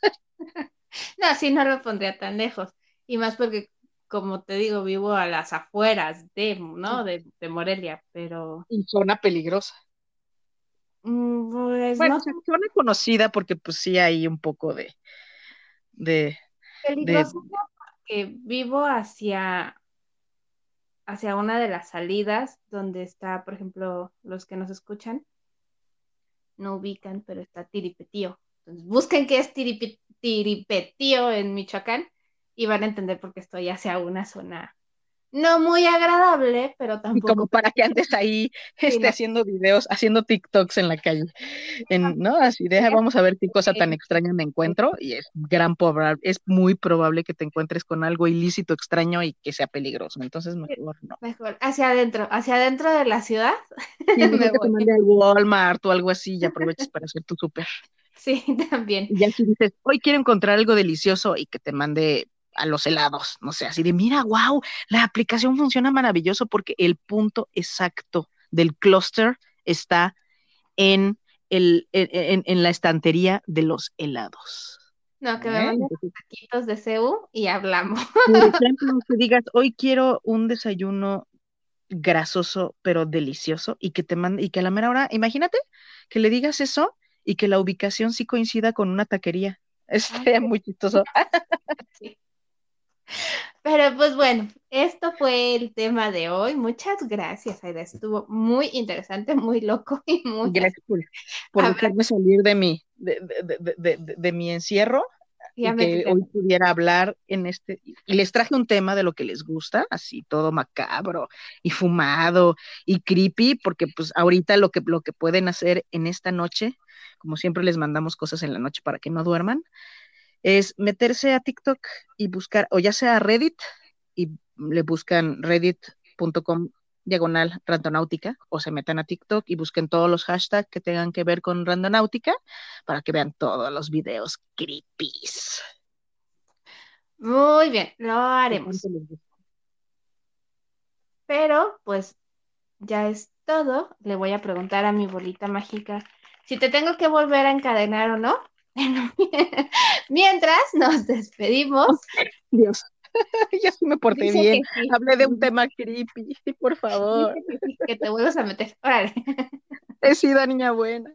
No, sí, no lo pondría tan lejos. Y más porque, como te digo, vivo a las afueras de, ¿no? De, de Morelia, pero... Y zona peligrosa. Mm, pues, bueno, suena conocida porque pues sí hay un poco de... de, que vivo hacia hacia una de las salidas donde está, por ejemplo, los que nos escuchan no ubican, pero está Tiripetío. Entonces busquen qué es Tiripetío en Michoacán y van a entender por qué estoy hacia una zona no muy agradable, pero tampoco. Como para que andes ahí esté haciendo videos, haciendo TikToks en la calle. En, ¿No? Así deja, vamos a ver qué cosa tan extraña me encuentro. Y es gran es muy probable que te encuentres con algo ilícito, extraño y que sea peligroso. Entonces mejor no. Mejor, hacia adentro, hacia adentro de la ciudad. Sí, me que te Walmart o algo así y aproveches para hacer tu súper. Sí, también. Y ya si dices, hoy quiero encontrar algo delicioso y que te mande a los helados, no sé, así de, mira, wow, la aplicación funciona maravilloso porque el punto exacto del clúster está en, el, en, la estantería de los helados. No, que me manden taquitos de CEU y hablamos. Por ejemplo, que digas, hoy quiero un desayuno grasoso pero delicioso y que te mande, y que a la mera hora, imagínate que le digas eso y que la ubicación sí coincida con una taquería. Estaría muy chistoso. Sí. Pero pues bueno, esto fue el tema de hoy. Muchas gracias, Aida. Estuvo muy interesante, muy loco y muy... Gracias por, dejarme salir de mi, de, mi encierro y que hoy pudiera hablar en este... Y les traje un tema de lo que les gusta, así todo macabro y fumado y creepy, porque pues ahorita lo que, lo que pueden hacer en esta noche, como siempre les mandamos cosas en la noche para que no duerman, es meterse a TikTok y buscar, o ya sea Reddit, y le buscan reddit.com diagonal randonáutica, o se metan a TikTok y busquen todos los hashtags que tengan que ver con randonáutica para que vean todos los videos creepies. Muy bien, lo haremos. Pero, pues, ya es todo. Le voy a preguntar a mi bolita mágica si te tengo que volver a encadenar o no. Mientras nos despedimos. Dios, ya sí me porté bien. Hablé de un tema creepy, por favor. Que te vuelvas a meter. Órale. He sido niña buena.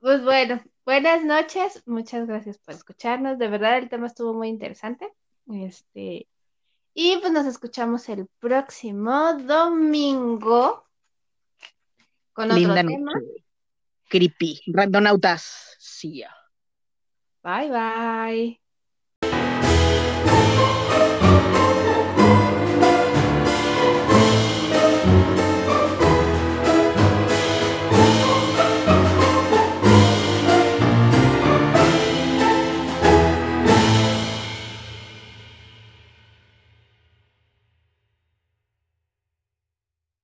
Pues bueno, buenas noches. Muchas gracias por escucharnos. De verdad, el tema estuvo muy interesante. Este, y pues nos escuchamos el próximo domingo con otro tema creepy. Randonautas. See ya. Bye bye.